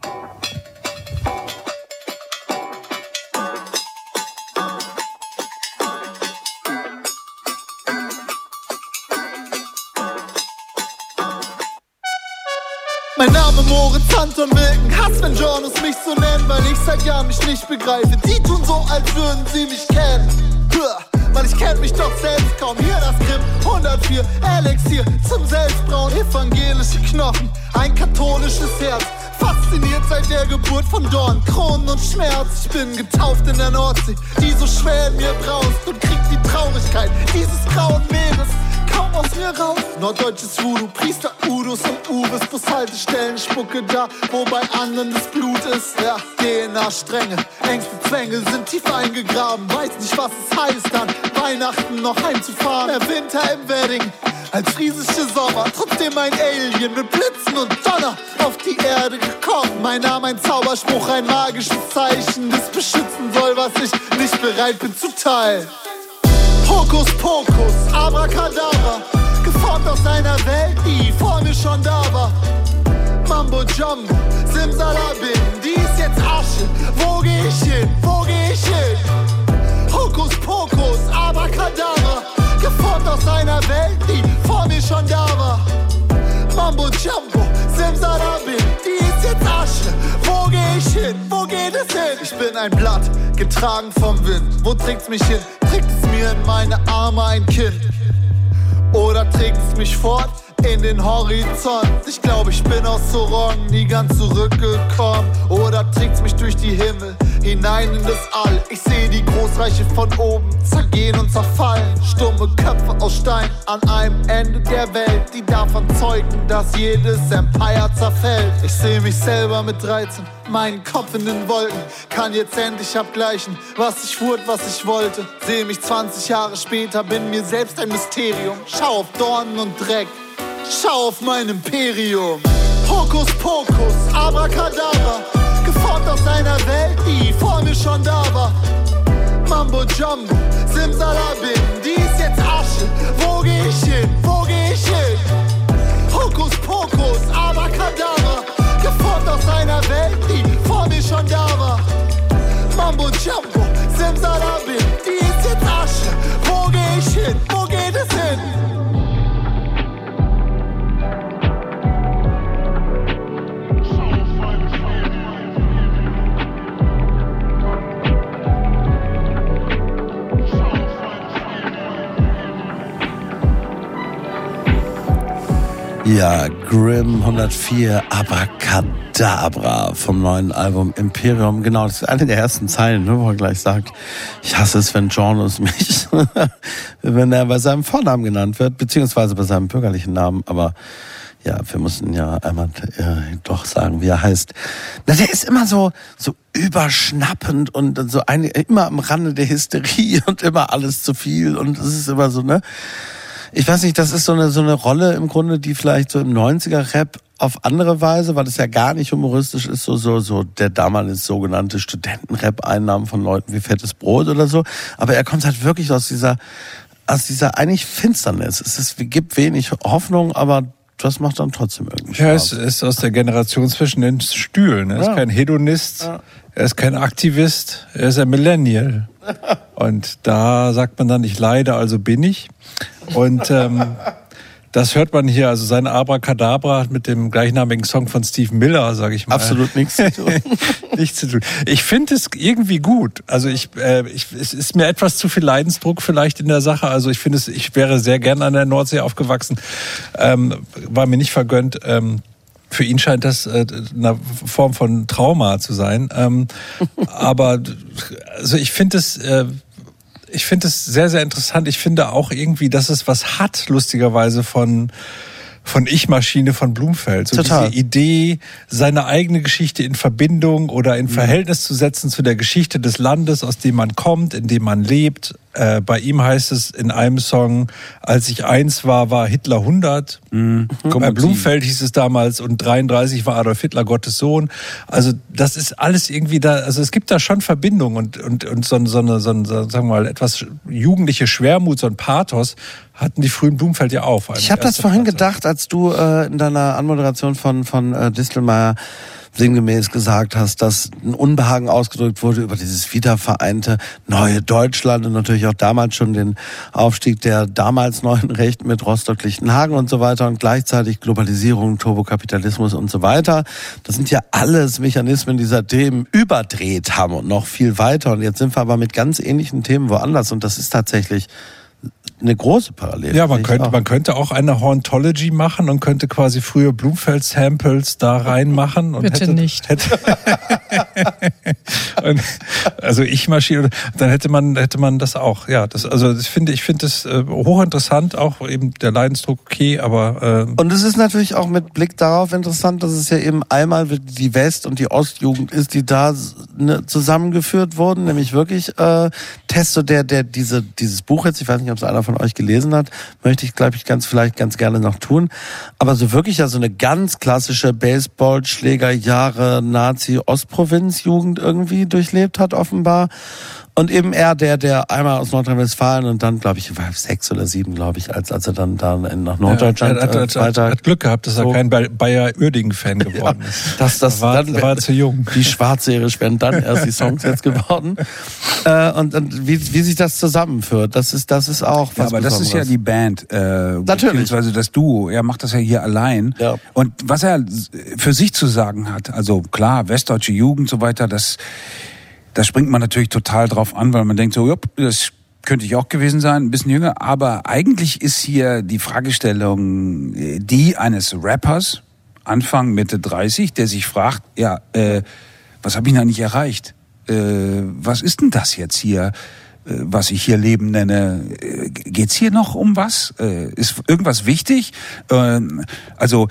Name Moritz Anton Wilken, Hass, wenn Journals mich so nennen, weil ich seit Jahren mich nicht begreife. Die tun so, als würden sie mich kennen. Weil ich kenn mich doch selbst kaum. Hier das Grimm 104, Elixier zum Selbstbrauen, evangelische Knochen, ein katholisches Herz. Fasziniert seit der Geburt von Dorn, Kronen und Schmerz. Ich bin getauft in der Nordsee, die so schwer in mir braust und kriegt die Traurigkeit dieses grauen Meeres aus mir raus. Norddeutsches Voodoo, Priester Udos und Uris, Bushaltestellen, Spucke da, wo bei anderen das Blut ist. Ja, DNA-Stränge, Ängste, Zwänge sind tief eingegraben. Weiß nicht, was es heißt, an Weihnachten noch heimzufahren. Der Winter im Wedding, als friesische Sommer, trotzdem ein Alien mit Blitzen und Donner auf die Erde gekommen. Mein Name ein Zauberspruch, ein magisches Zeichen, das beschützen soll, was ich nicht bereit bin zu teilen. Hokus Pokus, Abracadabra, geformt aus einer Welt, die vor mir schon da war. Mambo Jumbo, Simsalabim, die ist jetzt Asche. Wo geh ich hin? Wo geh ich hin? Hokus Pokus, Abracadabra, geformt aus einer Welt, die vor mir schon da war. Mambo Jumbo, Simsalabim, die ist ich hin? Wo geht es hin? Ich bin ein Blatt, getragen vom Wind. Wo trägt's mich hin? Trägt es mir in meine Arme ein Kind? Oder trägt es mich fort in den Horizont. Ich glaube, ich bin aus Orangen nie ganz zurückgekommen. Oder trägt's mich durch die Himmel hinein in das All. Ich sehe die Großreiche von oben zergehen und zerfallen. Stumme Köpfe aus Stein an einem Ende der Welt, die davon zeugen, dass jedes Empire zerfällt. Ich sehe mich selber mit 13, meinen Kopf in den Wolken, kann jetzt endlich abgleichen, was ich wurde, was ich wollte. Sehe mich 20 Jahre später, bin mir selbst ein Mysterium. Schau auf Dornen und Dreck, schau auf mein Imperium. Hokus Pokus, Abracadabra, geformt aus einer Welt, die vor mir schon da war. Mambo Jumbo, Simsalabim, die ist jetzt Asche. Wo geh ich hin? Wo geh ich hin? Hokus Pokus, Abracadabra, geformt aus einer Welt, die vor mir schon da war. Mambo Jumbo, Simsalabim, die ist jetzt Asche. Wo geh ich hin? Wo geht es hin? Ja, Grimm 104 Abracadabra vom neuen Album Imperium. Genau, das ist eine der ersten Zeilen, ne, wo er gleich sagt, ich hasse es, wenn Journus mich, wenn er bei seinem Vornamen genannt wird, beziehungsweise bei seinem bürgerlichen Namen, aber ja, wir müssen ja einmal äh, doch sagen, wie er heißt. Na, der ist immer so, so überschnappend und so eine, immer am Rande der Hysterie und immer alles zu viel und es ist immer so, ne? Ich weiß nicht, das ist so eine, so eine Rolle im Grunde, die vielleicht so im 90er-Rap auf andere Weise, weil es ja gar nicht humoristisch ist, so, so, so der damalige sogenannte Studentenrap-Einnahmen von Leuten wie Fettes Brot oder so. Aber er kommt halt wirklich aus dieser, aus dieser eigentlich Finsternis. Es ist, gibt wenig Hoffnung, aber das macht dann trotzdem irgendwie Ja, Spaß. es ist aus der Generation zwischen den Stühlen. Er ist Ja. kein Hedonist, er ist kein Aktivist, er ist ein Millennial. Und da sagt man dann, ich leide, also bin ich. Und ähm, das hört man hier, also sein Abracadabra hat mit dem gleichnamigen Song von Steve Miller, sage ich mal. Absolut nichts zu tun. nichts zu tun. Ich finde es irgendwie gut. Also ich, äh, ich, es ist mir etwas zu viel Leidensdruck vielleicht in der Sache. Also ich finde es, ich wäre sehr gern an der Nordsee aufgewachsen, ähm, war mir nicht vergönnt. Ähm, für ihn scheint das äh, eine Form von Trauma zu sein. Ähm, aber also ich finde es, äh, ich finde es sehr, sehr interessant. Ich finde auch irgendwie, dass es was hat, lustigerweise von von Ich-Maschine von Blumfeld. So Total. diese Idee, seine eigene Geschichte in Verbindung oder in Verhältnis zu setzen zu der Geschichte des Landes, aus dem man kommt, in dem man lebt. Äh, bei ihm heißt es in einem Song, als ich eins war, war Hitler 100. Bei Blumfeld hieß es damals und 33 war Adolf Hitler Gottes Sohn. Also das ist alles irgendwie da, also es gibt da schon Verbindung und, und, und so, so eine, so eine, sagen wir mal, etwas jugendliche Schwermut, so ein Pathos hatten die frühen Blumfeld ja auch. Ich habe das vorhin gedacht, als du äh, in deiner Anmoderation von, von äh, Distelmeier sinngemäß gesagt hast, dass ein Unbehagen ausgedrückt wurde über dieses wiedervereinte neue Deutschland und natürlich auch damals schon den Aufstieg der damals neuen Rechten mit Rostock-Lichtenhagen und so weiter und gleichzeitig Globalisierung, Turbokapitalismus und so weiter. Das sind ja alles Mechanismen, die seitdem überdreht haben und noch viel weiter. Und jetzt sind wir aber mit ganz ähnlichen Themen woanders und das ist tatsächlich eine große Parallele. Ja, man könnte, auch. man könnte auch eine Hauntology machen und könnte quasi früher Blumfeld-Samples da reinmachen. Und Bitte hätte, nicht. Hätte, und, also ich marschiere, dann hätte man, hätte man das auch. Ja, das, also ich finde, ich finde das äh, hochinteressant, auch eben der Leidensdruck okay, aber äh, Und es ist natürlich auch mit Blick darauf interessant, dass es ja eben einmal die West- und die Ostjugend ist, die da ne, zusammengeführt wurden, nämlich wirklich äh, Testo, der, der diese, dieses Buch jetzt, ich weiß nicht, ob es einer von euch gelesen hat, möchte ich, glaube ich, ganz vielleicht ganz gerne noch tun. Aber so wirklich ja so eine ganz klassische Baseball-Schlägerjahre Nazi-Ostprovinz-Jugend irgendwie durchlebt hat, offenbar. Und eben er, der, der einmal aus Nordrhein-Westfalen und dann, glaube ich, war sechs oder sieben, glaube ich, als, als er dann da nach Norddeutschland er hat, äh, hat, hat, Glück gehabt, dass er so- kein Bay- Bayer-Uerdingen-Fan geworden ist. das, das, Da war- dann da war er zu jung. Die Schwarzserie wären dann erst die Songs jetzt geworden. Äh, und, und wie, wie sich das zusammenführt, das ist, das ist auch Ja, was aber das ist ja Besonderes. die Band, äh, Natürlich. beziehungsweise das Duo. Er macht das ja hier allein. Ja. Und was er für sich zu sagen hat, also klar, westdeutsche Jugend so weiter, das, das springt man natürlich total drauf an, weil man denkt so, jupp, das könnte ich auch gewesen sein, ein bisschen jünger, aber eigentlich ist hier die Fragestellung äh, die eines Rappers, Anfang, Mitte 30, der sich fragt, ja, äh, was habe ich denn eigentlich erreicht? Äh, was ist denn das jetzt hier? äh, was ich hier Leben nenne. Äh, Geht's hier noch um was? Äh, Ist irgendwas wichtig? Ähm, Also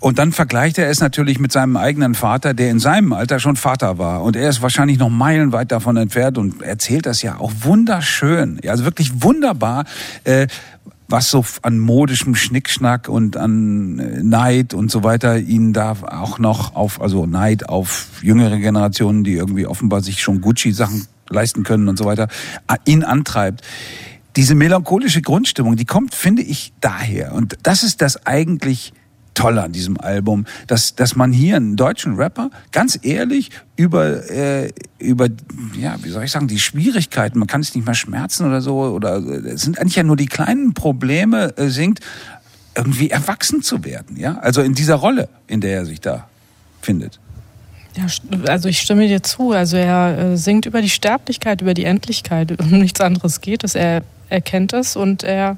und dann vergleicht er es natürlich mit seinem eigenen Vater, der in seinem Alter schon Vater war. Und er ist wahrscheinlich noch meilenweit davon entfernt und erzählt das ja auch wunderschön. Ja, also wirklich wunderbar. Äh, was so an modischem Schnickschnack und an äh, Neid und so weiter ihn da auch noch auf, also Neid auf jüngere Generationen, die irgendwie offenbar sich schon Gucci-Sachen leisten können und so weiter, ihn antreibt. Diese melancholische Grundstimmung, die kommt, finde ich, daher. Und das ist das eigentlich Tolle an diesem Album, dass, dass man hier einen deutschen Rapper ganz ehrlich über, äh, über, ja, wie soll ich sagen, die Schwierigkeiten, man kann es nicht mehr schmerzen oder so, oder äh, es sind eigentlich ja nur die kleinen Probleme, äh, singt, irgendwie erwachsen zu werden, ja, also in dieser Rolle, in der er sich da findet. Ja, also ich stimme dir zu. Also er äh, singt über die Sterblichkeit, über die Endlichkeit. Um nichts anderes geht es. Er erkennt es und er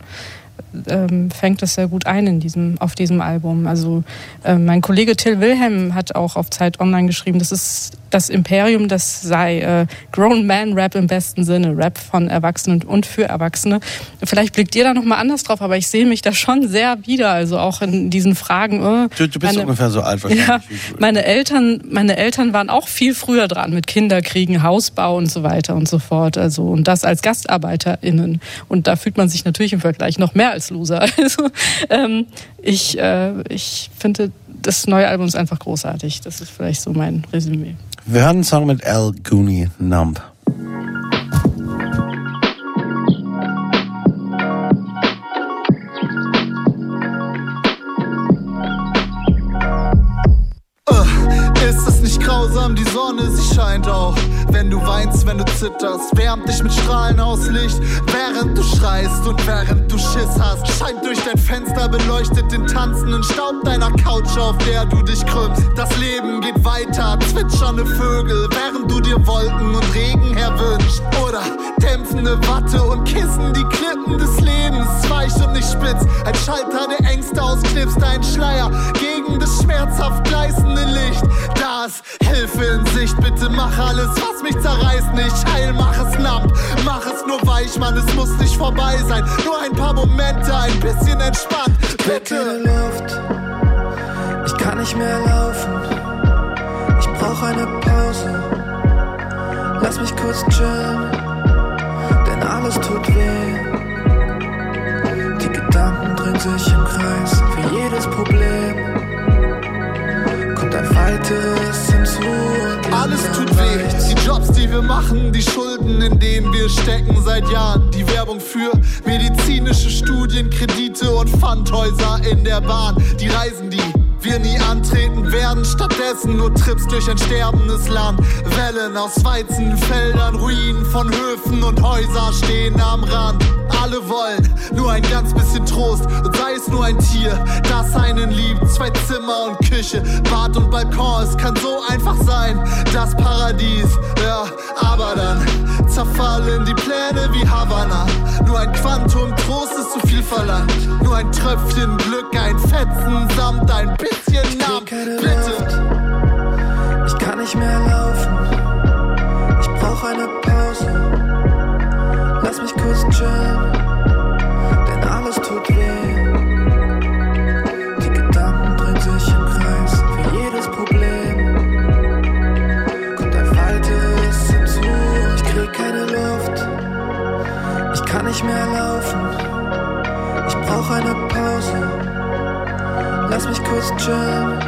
ähm, fängt es sehr gut ein in diesem, auf diesem Album. Also äh, mein Kollege Till Wilhelm hat auch auf Zeit Online geschrieben, das ist das Imperium, das sei äh, Grown Man Rap im besten Sinne, Rap von Erwachsenen und für Erwachsene. Vielleicht blickt ihr da noch mal anders drauf, aber ich sehe mich da schon sehr wieder, also auch in diesen Fragen. Äh, Du, du bist meine- ungefähr so alt wahrscheinlich. ja, meine Eltern, meine Eltern waren auch viel früher dran mit Kinderkriegen, Hausbau und so weiter und so fort. Also und das als GastarbeiterInnen. Und da fühlt man sich natürlich im Vergleich noch mehr als Loser. Also ähm, ich, äh, ich finde das neue Album ist einfach großartig. Das ist vielleicht so mein Resümee. Wir hören einen Song mit Al Gooney, Numb. Grausam, die Sonne, sie scheint auch. Wenn du weinst, wenn du zitterst, wärmt dich mit Strahlen aus Licht. Während du schreist und während du Schiss hast, scheint durch dein Fenster beleuchtet den tanzenden Staub deiner Couch, auf der du dich krümmst. Das Leben geht weiter, zwitschernde Vögel, während du dir Wolken und Regen erwünscht. Oder dämpfende Watte und Kissen, die Klippen des Lebens, weich und nicht spitz. Ein Schalter, der Ängste ausknipst, ein Schleier gegen das schmerzhaft gleißende Licht. Da ist Hilfe in Sicht, bitte mach alles, was mich zerreißt, nicht heil, mach es numb, mach es nur weich, Mann, es muss nicht vorbei sein. Nur ein paar Momente, ein bisschen entspannt, bitte. Luft, ich kann nicht mehr laufen. Ich brauch eine Pause. Lass mich kurz chillen, denn alles tut weh. Die Gedanken drehen sich im Kreis für jedes Problem. Alles tut weh. Die Jobs, die wir machen, die Schulden, in denen wir stecken seit Jahren. Die Werbung für medizinische Studien, Kredite und Pfandhäuser in der Bahn. Die Reisen, die wir nie antreten werden. Stattdessen nur Trips durch ein sterbendes Land. Wellen aus Weizenfeldern, Ruinen von Höfen und Häuser stehen am Rand. Alle wollen nur ein ganz bisschen Trost und sei es nur ein Tier, das einen liebt. Zwei Zimmer und Küche, Bad und Balkon, es kann so einfach sein, das Paradies. Ja, aber dann zerfallen die Pläne wie Havanna. Nur ein Quantum Trost ist zu viel verlangt. Nur ein Tröpfchen Glück, ein Fetzen samt ein bisschen Namen. Bitte. Ich kann nicht mehr laufen. Ich brauch eine Pause. Lass mich kurz chillen, denn alles tut weh. Die Gedanken drehen sich im Kreis für jedes Problem. Kommt ein weiteres hinzu. Ich krieg keine Luft. Ich kann nicht mehr laufen. Ich brauch eine Pause. Lass mich kurz chillen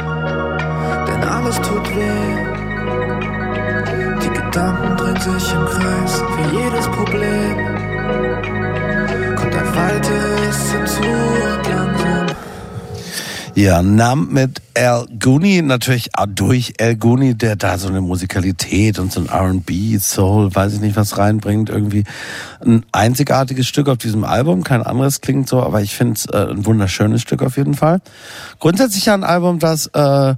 denn alles tut weh. Die Gedanken drehen sich im Kreis für jedes Problem. Kommt ein weiteres hinzu. Ja, Numb mit Al Gooney, natürlich durch Al Gooney, der da so eine Musikalität und so ein R&B, Soul, weiß ich nicht, was reinbringt, irgendwie ein einzigartiges Stück auf diesem Album, kein anderes klingt so, aber ich finde es äh, ein wunderschönes Stück auf jeden Fall. Grundsätzlich ja ein Album, das äh,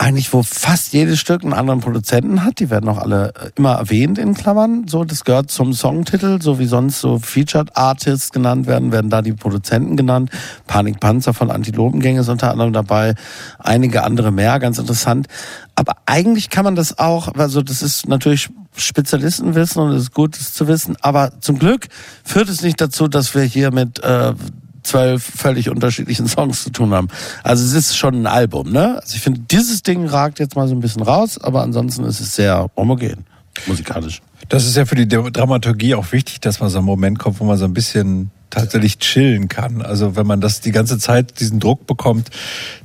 eigentlich, wo fast jedes Stück einen anderen Produzenten hat. Die werden auch alle äh, immer erwähnt in Klammern. So, das gehört zum Songtitel, so wie sonst so Featured Artists genannt werden, werden da die Produzenten genannt. Panikpanzer von Antilopengang ist unter anderem dabei. Einige andere mehr, ganz interessant. Aber eigentlich kann man das auch, also das ist natürlich Spezialistenwissen und es ist gut, das zu wissen. Aber zum Glück führt es nicht dazu, dass wir hier mit äh, zwölf völlig unterschiedlichen Songs zu tun haben. Also es ist schon ein Album, ne? Also ich finde, dieses Ding ragt jetzt mal so ein bisschen raus, aber ansonsten ist es sehr homogen, musikalisch. Das ist ja für die Dramaturgie auch wichtig, dass man so einen Moment kommt, wo man so ein bisschen tatsächlich chillen kann. Also wenn man das die ganze Zeit diesen Druck bekommt,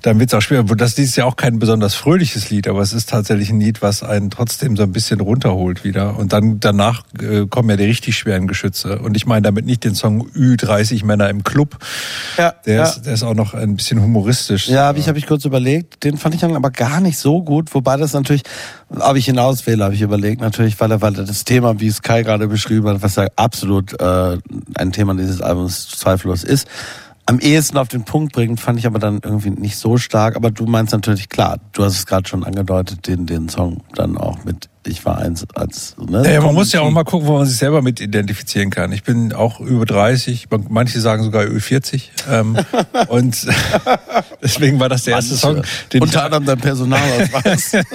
dann wird es auch schwer. Das ist ja auch kein besonders fröhliches Lied, aber es ist tatsächlich ein Lied, was einen trotzdem so ein bisschen runterholt wieder. Und dann danach äh, kommen ja die richtig schweren Geschütze. Und ich meine damit nicht den Song Ü30 Männer im Club. Ja, der, ja. Ist, der ist auch noch ein bisschen humoristisch. Ja, habe ich, hab ich kurz überlegt. Den fand ich dann aber gar nicht so gut. Wobei das natürlich, ob ich ihn auswähle, habe ich überlegt. Natürlich, weil er, weil er das Thema, wie es Kai gerade beschrieben hat, was ja absolut äh, ein Thema dieses Albums zweifellos ist, am ehesten auf den Punkt bringt, fand ich aber dann irgendwie nicht so stark. Aber du meinst natürlich klar, du hast es gerade schon angedeutet, den, den Song dann auch mit Ich war eins als. Ne, Ja, man muss ja auch mal gucken, wo man sich selber mit identifizieren kann. Ich bin auch über 30, manche sagen sogar über 40. Ähm, und deswegen war das der erste Song, den Unter anderem dein Personalausweis.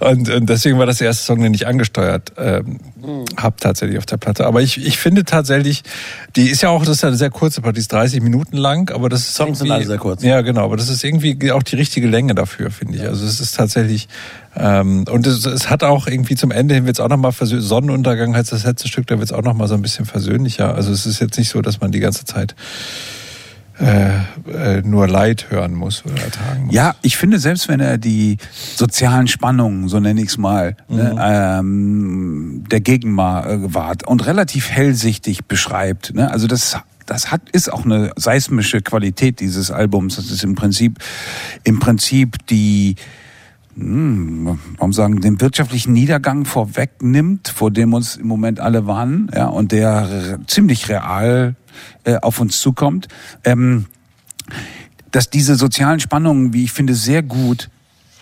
Und, und deswegen war das der erste Song, den ich angesteuert ähm, habe tatsächlich auf der Platte. Aber ich, ich finde tatsächlich, die ist ja auch, das ist ja eine sehr kurze Partie, die ist 30 Minuten lang, aber das ist Songs sind irgendwie- alle sehr kurz. Ja, genau, aber das ist irgendwie auch die richtige Länge dafür, finde ich. Also es ist tatsächlich ähm, und es, es hat auch irgendwie zum Ende hin wird es auch nochmal. Sonnenuntergang heißt das letzte Stück, da wird es auch nochmal so ein bisschen versöhnlicher. Also es ist jetzt nicht so, dass man die ganze Zeit äh, äh, nur Leid hören muss oder ertragen muss. Ja, ich finde, selbst wenn er die sozialen Spannungen, so nenne ich es mal, ne, ähm, der Gegenwart und relativ hellsichtig beschreibt, ne, also das das hat, ist auch eine seismische Qualität dieses Albums. Das ist im Prinzip, im Prinzip die, hm, warum sagen, den wirtschaftlichen Niedergang vorwegnimmt, vor dem uns im Moment alle warnen, ja, und der ziemlich real äh, auf uns zukommt. Ähm, dass diese sozialen Spannungen, wie ich finde, sehr gut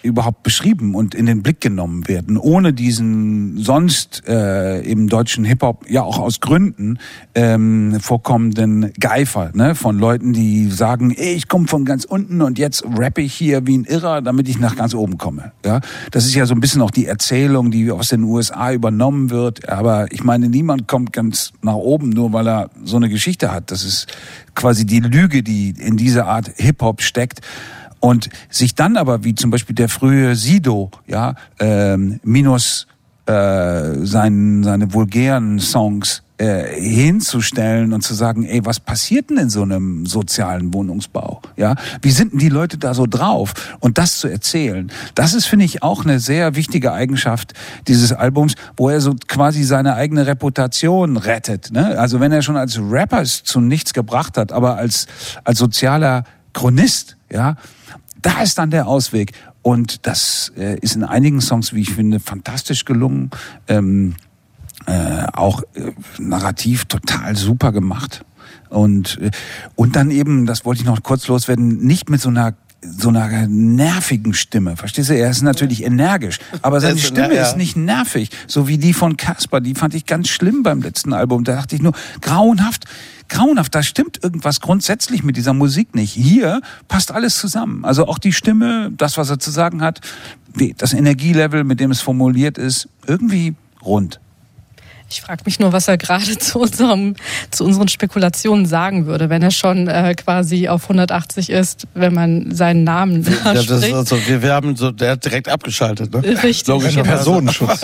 überhaupt beschrieben und in den Blick genommen werden, ohne diesen sonst äh, im deutschen Hip-Hop ja auch aus Gründen ähm, vorkommenden Geifer ne? von Leuten, die sagen, ey, ich komme von ganz unten und jetzt rappe ich hier wie ein Irrer, damit ich nach ganz oben komme. Ja, Das ist ja so ein bisschen auch die Erzählung, die aus den USA übernommen wird. Aber ich meine, niemand kommt ganz nach oben, nur weil er so eine Geschichte hat. Das ist quasi die Lüge, die in dieser Art Hip-Hop steckt. Und sich dann aber, wie zum Beispiel der frühe Sido, ja, ähm, minus äh, seinen, seine vulgären Songs äh, hinzustellen und zu sagen, ey, was passiert denn in so einem sozialen Wohnungsbau? Ja, wie sind denn die Leute da so drauf? Und das zu erzählen, das ist, finde ich, auch eine sehr wichtige Eigenschaft dieses Albums, wo er so quasi seine eigene Reputation rettet. Ne? Also wenn er schon als Rapper zu nichts gebracht hat, aber als, als sozialer Chronist, ja, da ist dann der Ausweg. Und das äh, ist in einigen Songs, wie ich finde, fantastisch gelungen. Ähm, äh, auch äh, narrativ total super gemacht. Und, äh, und dann eben, das wollte ich noch kurz loswerden, nicht mit so einer so einer nervigen Stimme. Verstehst du? Er ist natürlich energisch, aber seine ist Stimme ist nicht nervig, so wie die von Casper. Die fand ich ganz schlimm beim letzten Album. Da dachte ich nur, grauenhaft, grauenhaft, da stimmt irgendwas grundsätzlich mit dieser Musik nicht. Hier passt alles zusammen. Also auch die Stimme, das, was er zu sagen hat, das Energielevel, mit dem es formuliert ist, irgendwie rund. Ich frage mich nur, was er gerade zu, unserem, zu unseren Spekulationen sagen würde, wenn er schon äh, quasi auf 180 ist, wenn man seinen Namen da Ja, das ist also, wir, wir haben so, der hat direkt abgeschaltet, ne? Richtig, Logischerweise. genau. Personenschutz.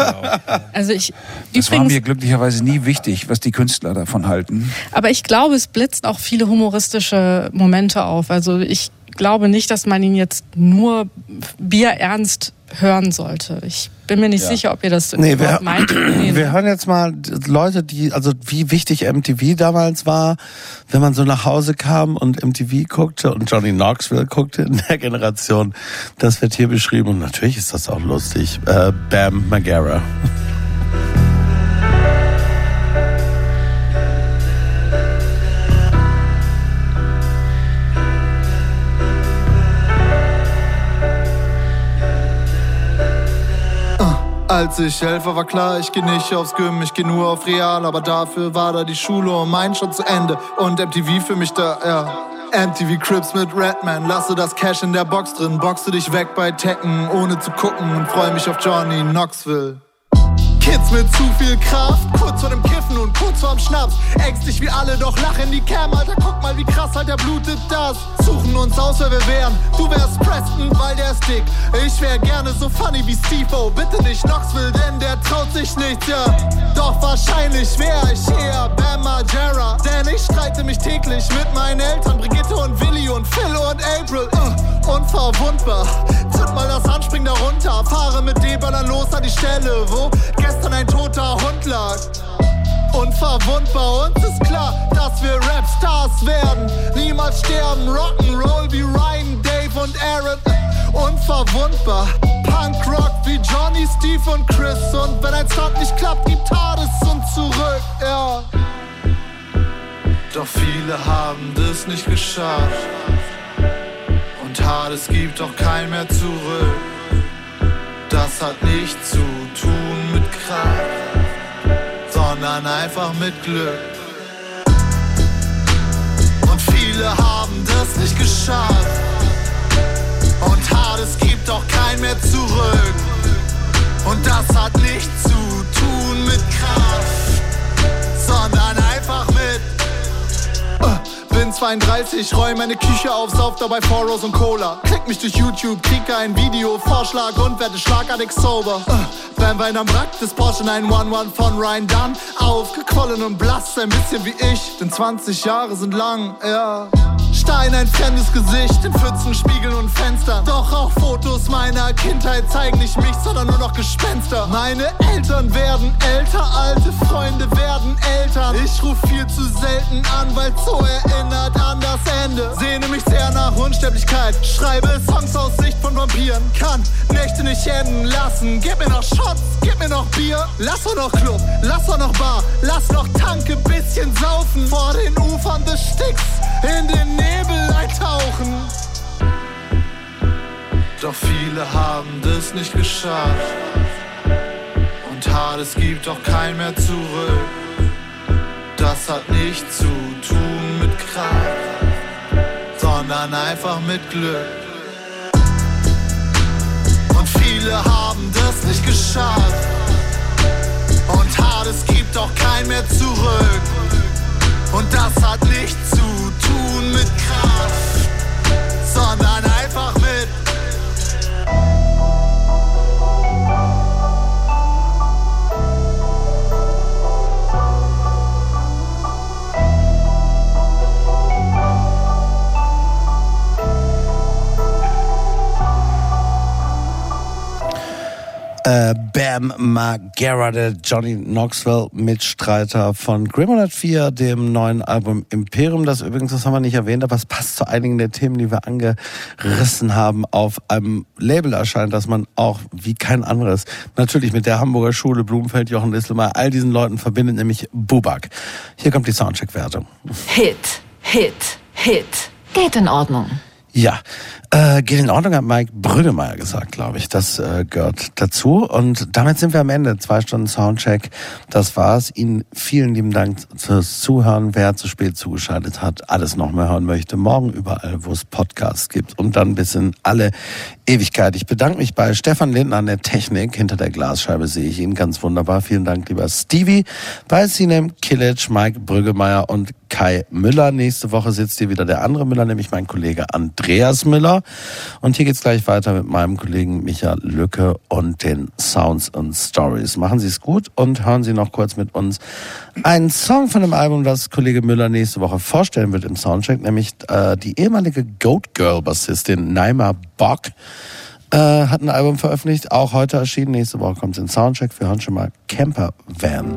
Also ich Das war übrigens, mir glücklicherweise nie wichtig, was die Künstler davon halten. aber ich glaube, es blitzt auch viele humoristische Momente auf. Also ich glaube nicht, dass man ihn jetzt nur bierernst hören sollte. Ich bin mir nicht Ja. sicher, ob ihr das Nee, wir, überhaupt meint. Nee, wir hören jetzt mal Leute, die, also wie wichtig MTV damals war, wenn man so nach Hause kam und MTV guckte und Johnny Knoxville guckte in der Generation. Das wird hier beschrieben und natürlich ist das auch lustig. Äh, Bam Margera. Als ich elf war, klar, ich geh nicht aufs Gym, ich geh nur auf Real, aber dafür war da die Schule und mein schon zu Ende und MTV für mich da, ja. MTV Crips mit Redman, lasse das Cash in der Box drin, boxe dich weg bei Tekken, ohne zu gucken und freu mich auf Johnny Knoxville. Kids mit zu viel Kraft, kurz vor dem Kiffen und kurz vorm Schnaps. Ängstlich wie alle, doch lachen die Cam, Alter, guck mal, wie krass, Alter, blutet das. Suchen uns aus, wer wir wären. Du wärst Preston, weil der ist dick. Ich wär gerne so funny wie Steve-O. Bitte nicht Knoxville, denn der traut sich nichts, ja. Doch wahrscheinlich wär ich eher Bam Margera. Denn ich streite mich täglich mit meinen Eltern, Brigitte und Willi und Phil und April. Uh, unverwundbar. Zünd mal das Handspring darunter. Fahre mit D-Ballern los an die Stelle, wo gestern ein toter Hund lag. Unverwundbar, uns ist klar, dass wir Rapstars werden. Niemals sterben, Rock'n'Roll wie Ryan, Dave und Aaron. Unverwundbar, Punkrock wie Johnny, Steve und Chris. Und wenn ein Stunt nicht klappt, gibt Hades und zurück, ja. Doch viele haben das nicht geschafft. Und Hades gibt auch kein mehr zurück. Das hat nichts zu tun Kraft, sondern einfach mit Glück. Und viele haben das nicht geschafft. Und Hades gibt auch kein mehr zurück. Und das hat nichts zu tun mit Kraft, sondern einfach mit bin 32, räum meine Küche auf, sauf dabei Foros und Cola. Klick mich durch YouTube, krieg ein Video, Vorschlag und werde schlagartig sober. Uh, beim Wein am Wrack des Porsche 911 von Ryan Dunn. Aufgequollen und blass, ein bisschen wie ich, denn 20 Jahre sind lang, ja. Stein, ein fremdes Gesicht in Pfützen, Spiegeln und Fenstern. Doch auch Fotos meiner Kindheit zeigen nicht mich, sondern nur noch Gespenster. Meine Eltern werden älter, alte Freunde werden Eltern. Ich ruf viel zu selten an, weil so erinnert an das Ende. Sehne mich sehr nach Unsterblichkeit, schreibe Songs aus Sicht von Vampiren. Kann Nächte nicht enden lassen. Gib mir noch Shots, gib mir noch Bier. Lass doch noch Club, lass doch noch Bar, lass noch Tanke, bisschen saufen. Vor den Ufern des Sticks, in den Nebel eintauchen. Doch viele haben das nicht geschafft. Und Hades gibt auch kein mehr zurück. Das hat nichts zu tun mit Kraft, sondern einfach mit Glück. Und viele haben nicht geschafft. Und Hades gibt auch kein mehr zurück. Und das hat nichts zu tun mit Kraft, sondern einfach Äh, Bam Margera, der Johnny Knoxville Mitstreiter von Grim 104, dem neuen Album Imperium, das übrigens, das haben wir nicht erwähnt, aber es passt zu einigen der Themen, die wir angerissen haben, auf einem Label erscheint, das man auch wie kein anderes natürlich mit der Hamburger Schule, Blumenfeld, Jochen Lisselmeier, all diesen Leuten verbindet, nämlich Bubak. Hier kommt die Soundcheck-Wertung. Hit, Hit, Hit. Geht in Ordnung. Ja, äh, geht in Ordnung, hat Mike Brüggemeier gesagt, glaube ich. Das äh, gehört dazu. Und damit sind wir am Ende. Zwei Stunden Soundcheck. Das war's. Ihnen vielen lieben Dank fürs Zuhören. Wer zu spät zugeschaltet hat, alles noch mehr hören möchte, morgen überall, wo es Podcasts gibt. Und dann bis in alle Ewigkeit. Ich bedanke mich bei Stefan Lindner an der Technik. Hinter der Glasscheibe sehe ich ihn ganz wunderbar. Vielen Dank, lieber Stevie. Bei Sinem Kilic, Mike Brüggemeier und Kai Müller. Nächste Woche sitzt hier wieder der andere Müller, nämlich mein Kollege Andreas Müller. Und hier geht's gleich weiter mit meinem Kollegen Michael Lücke und den Sounds and Stories. Machen Sie es gut und hören Sie noch kurz mit uns einen Song von dem Album, das Kollege Müller nächste Woche vorstellen wird im Soundcheck, nämlich äh, die ehemalige Goat Girl Bassistin Naima Bock. Äh, hat ein Album veröffentlicht, auch heute erschienen. Nächste Woche kommt es in Soundcheck. Wir hören schon mal Camper Van.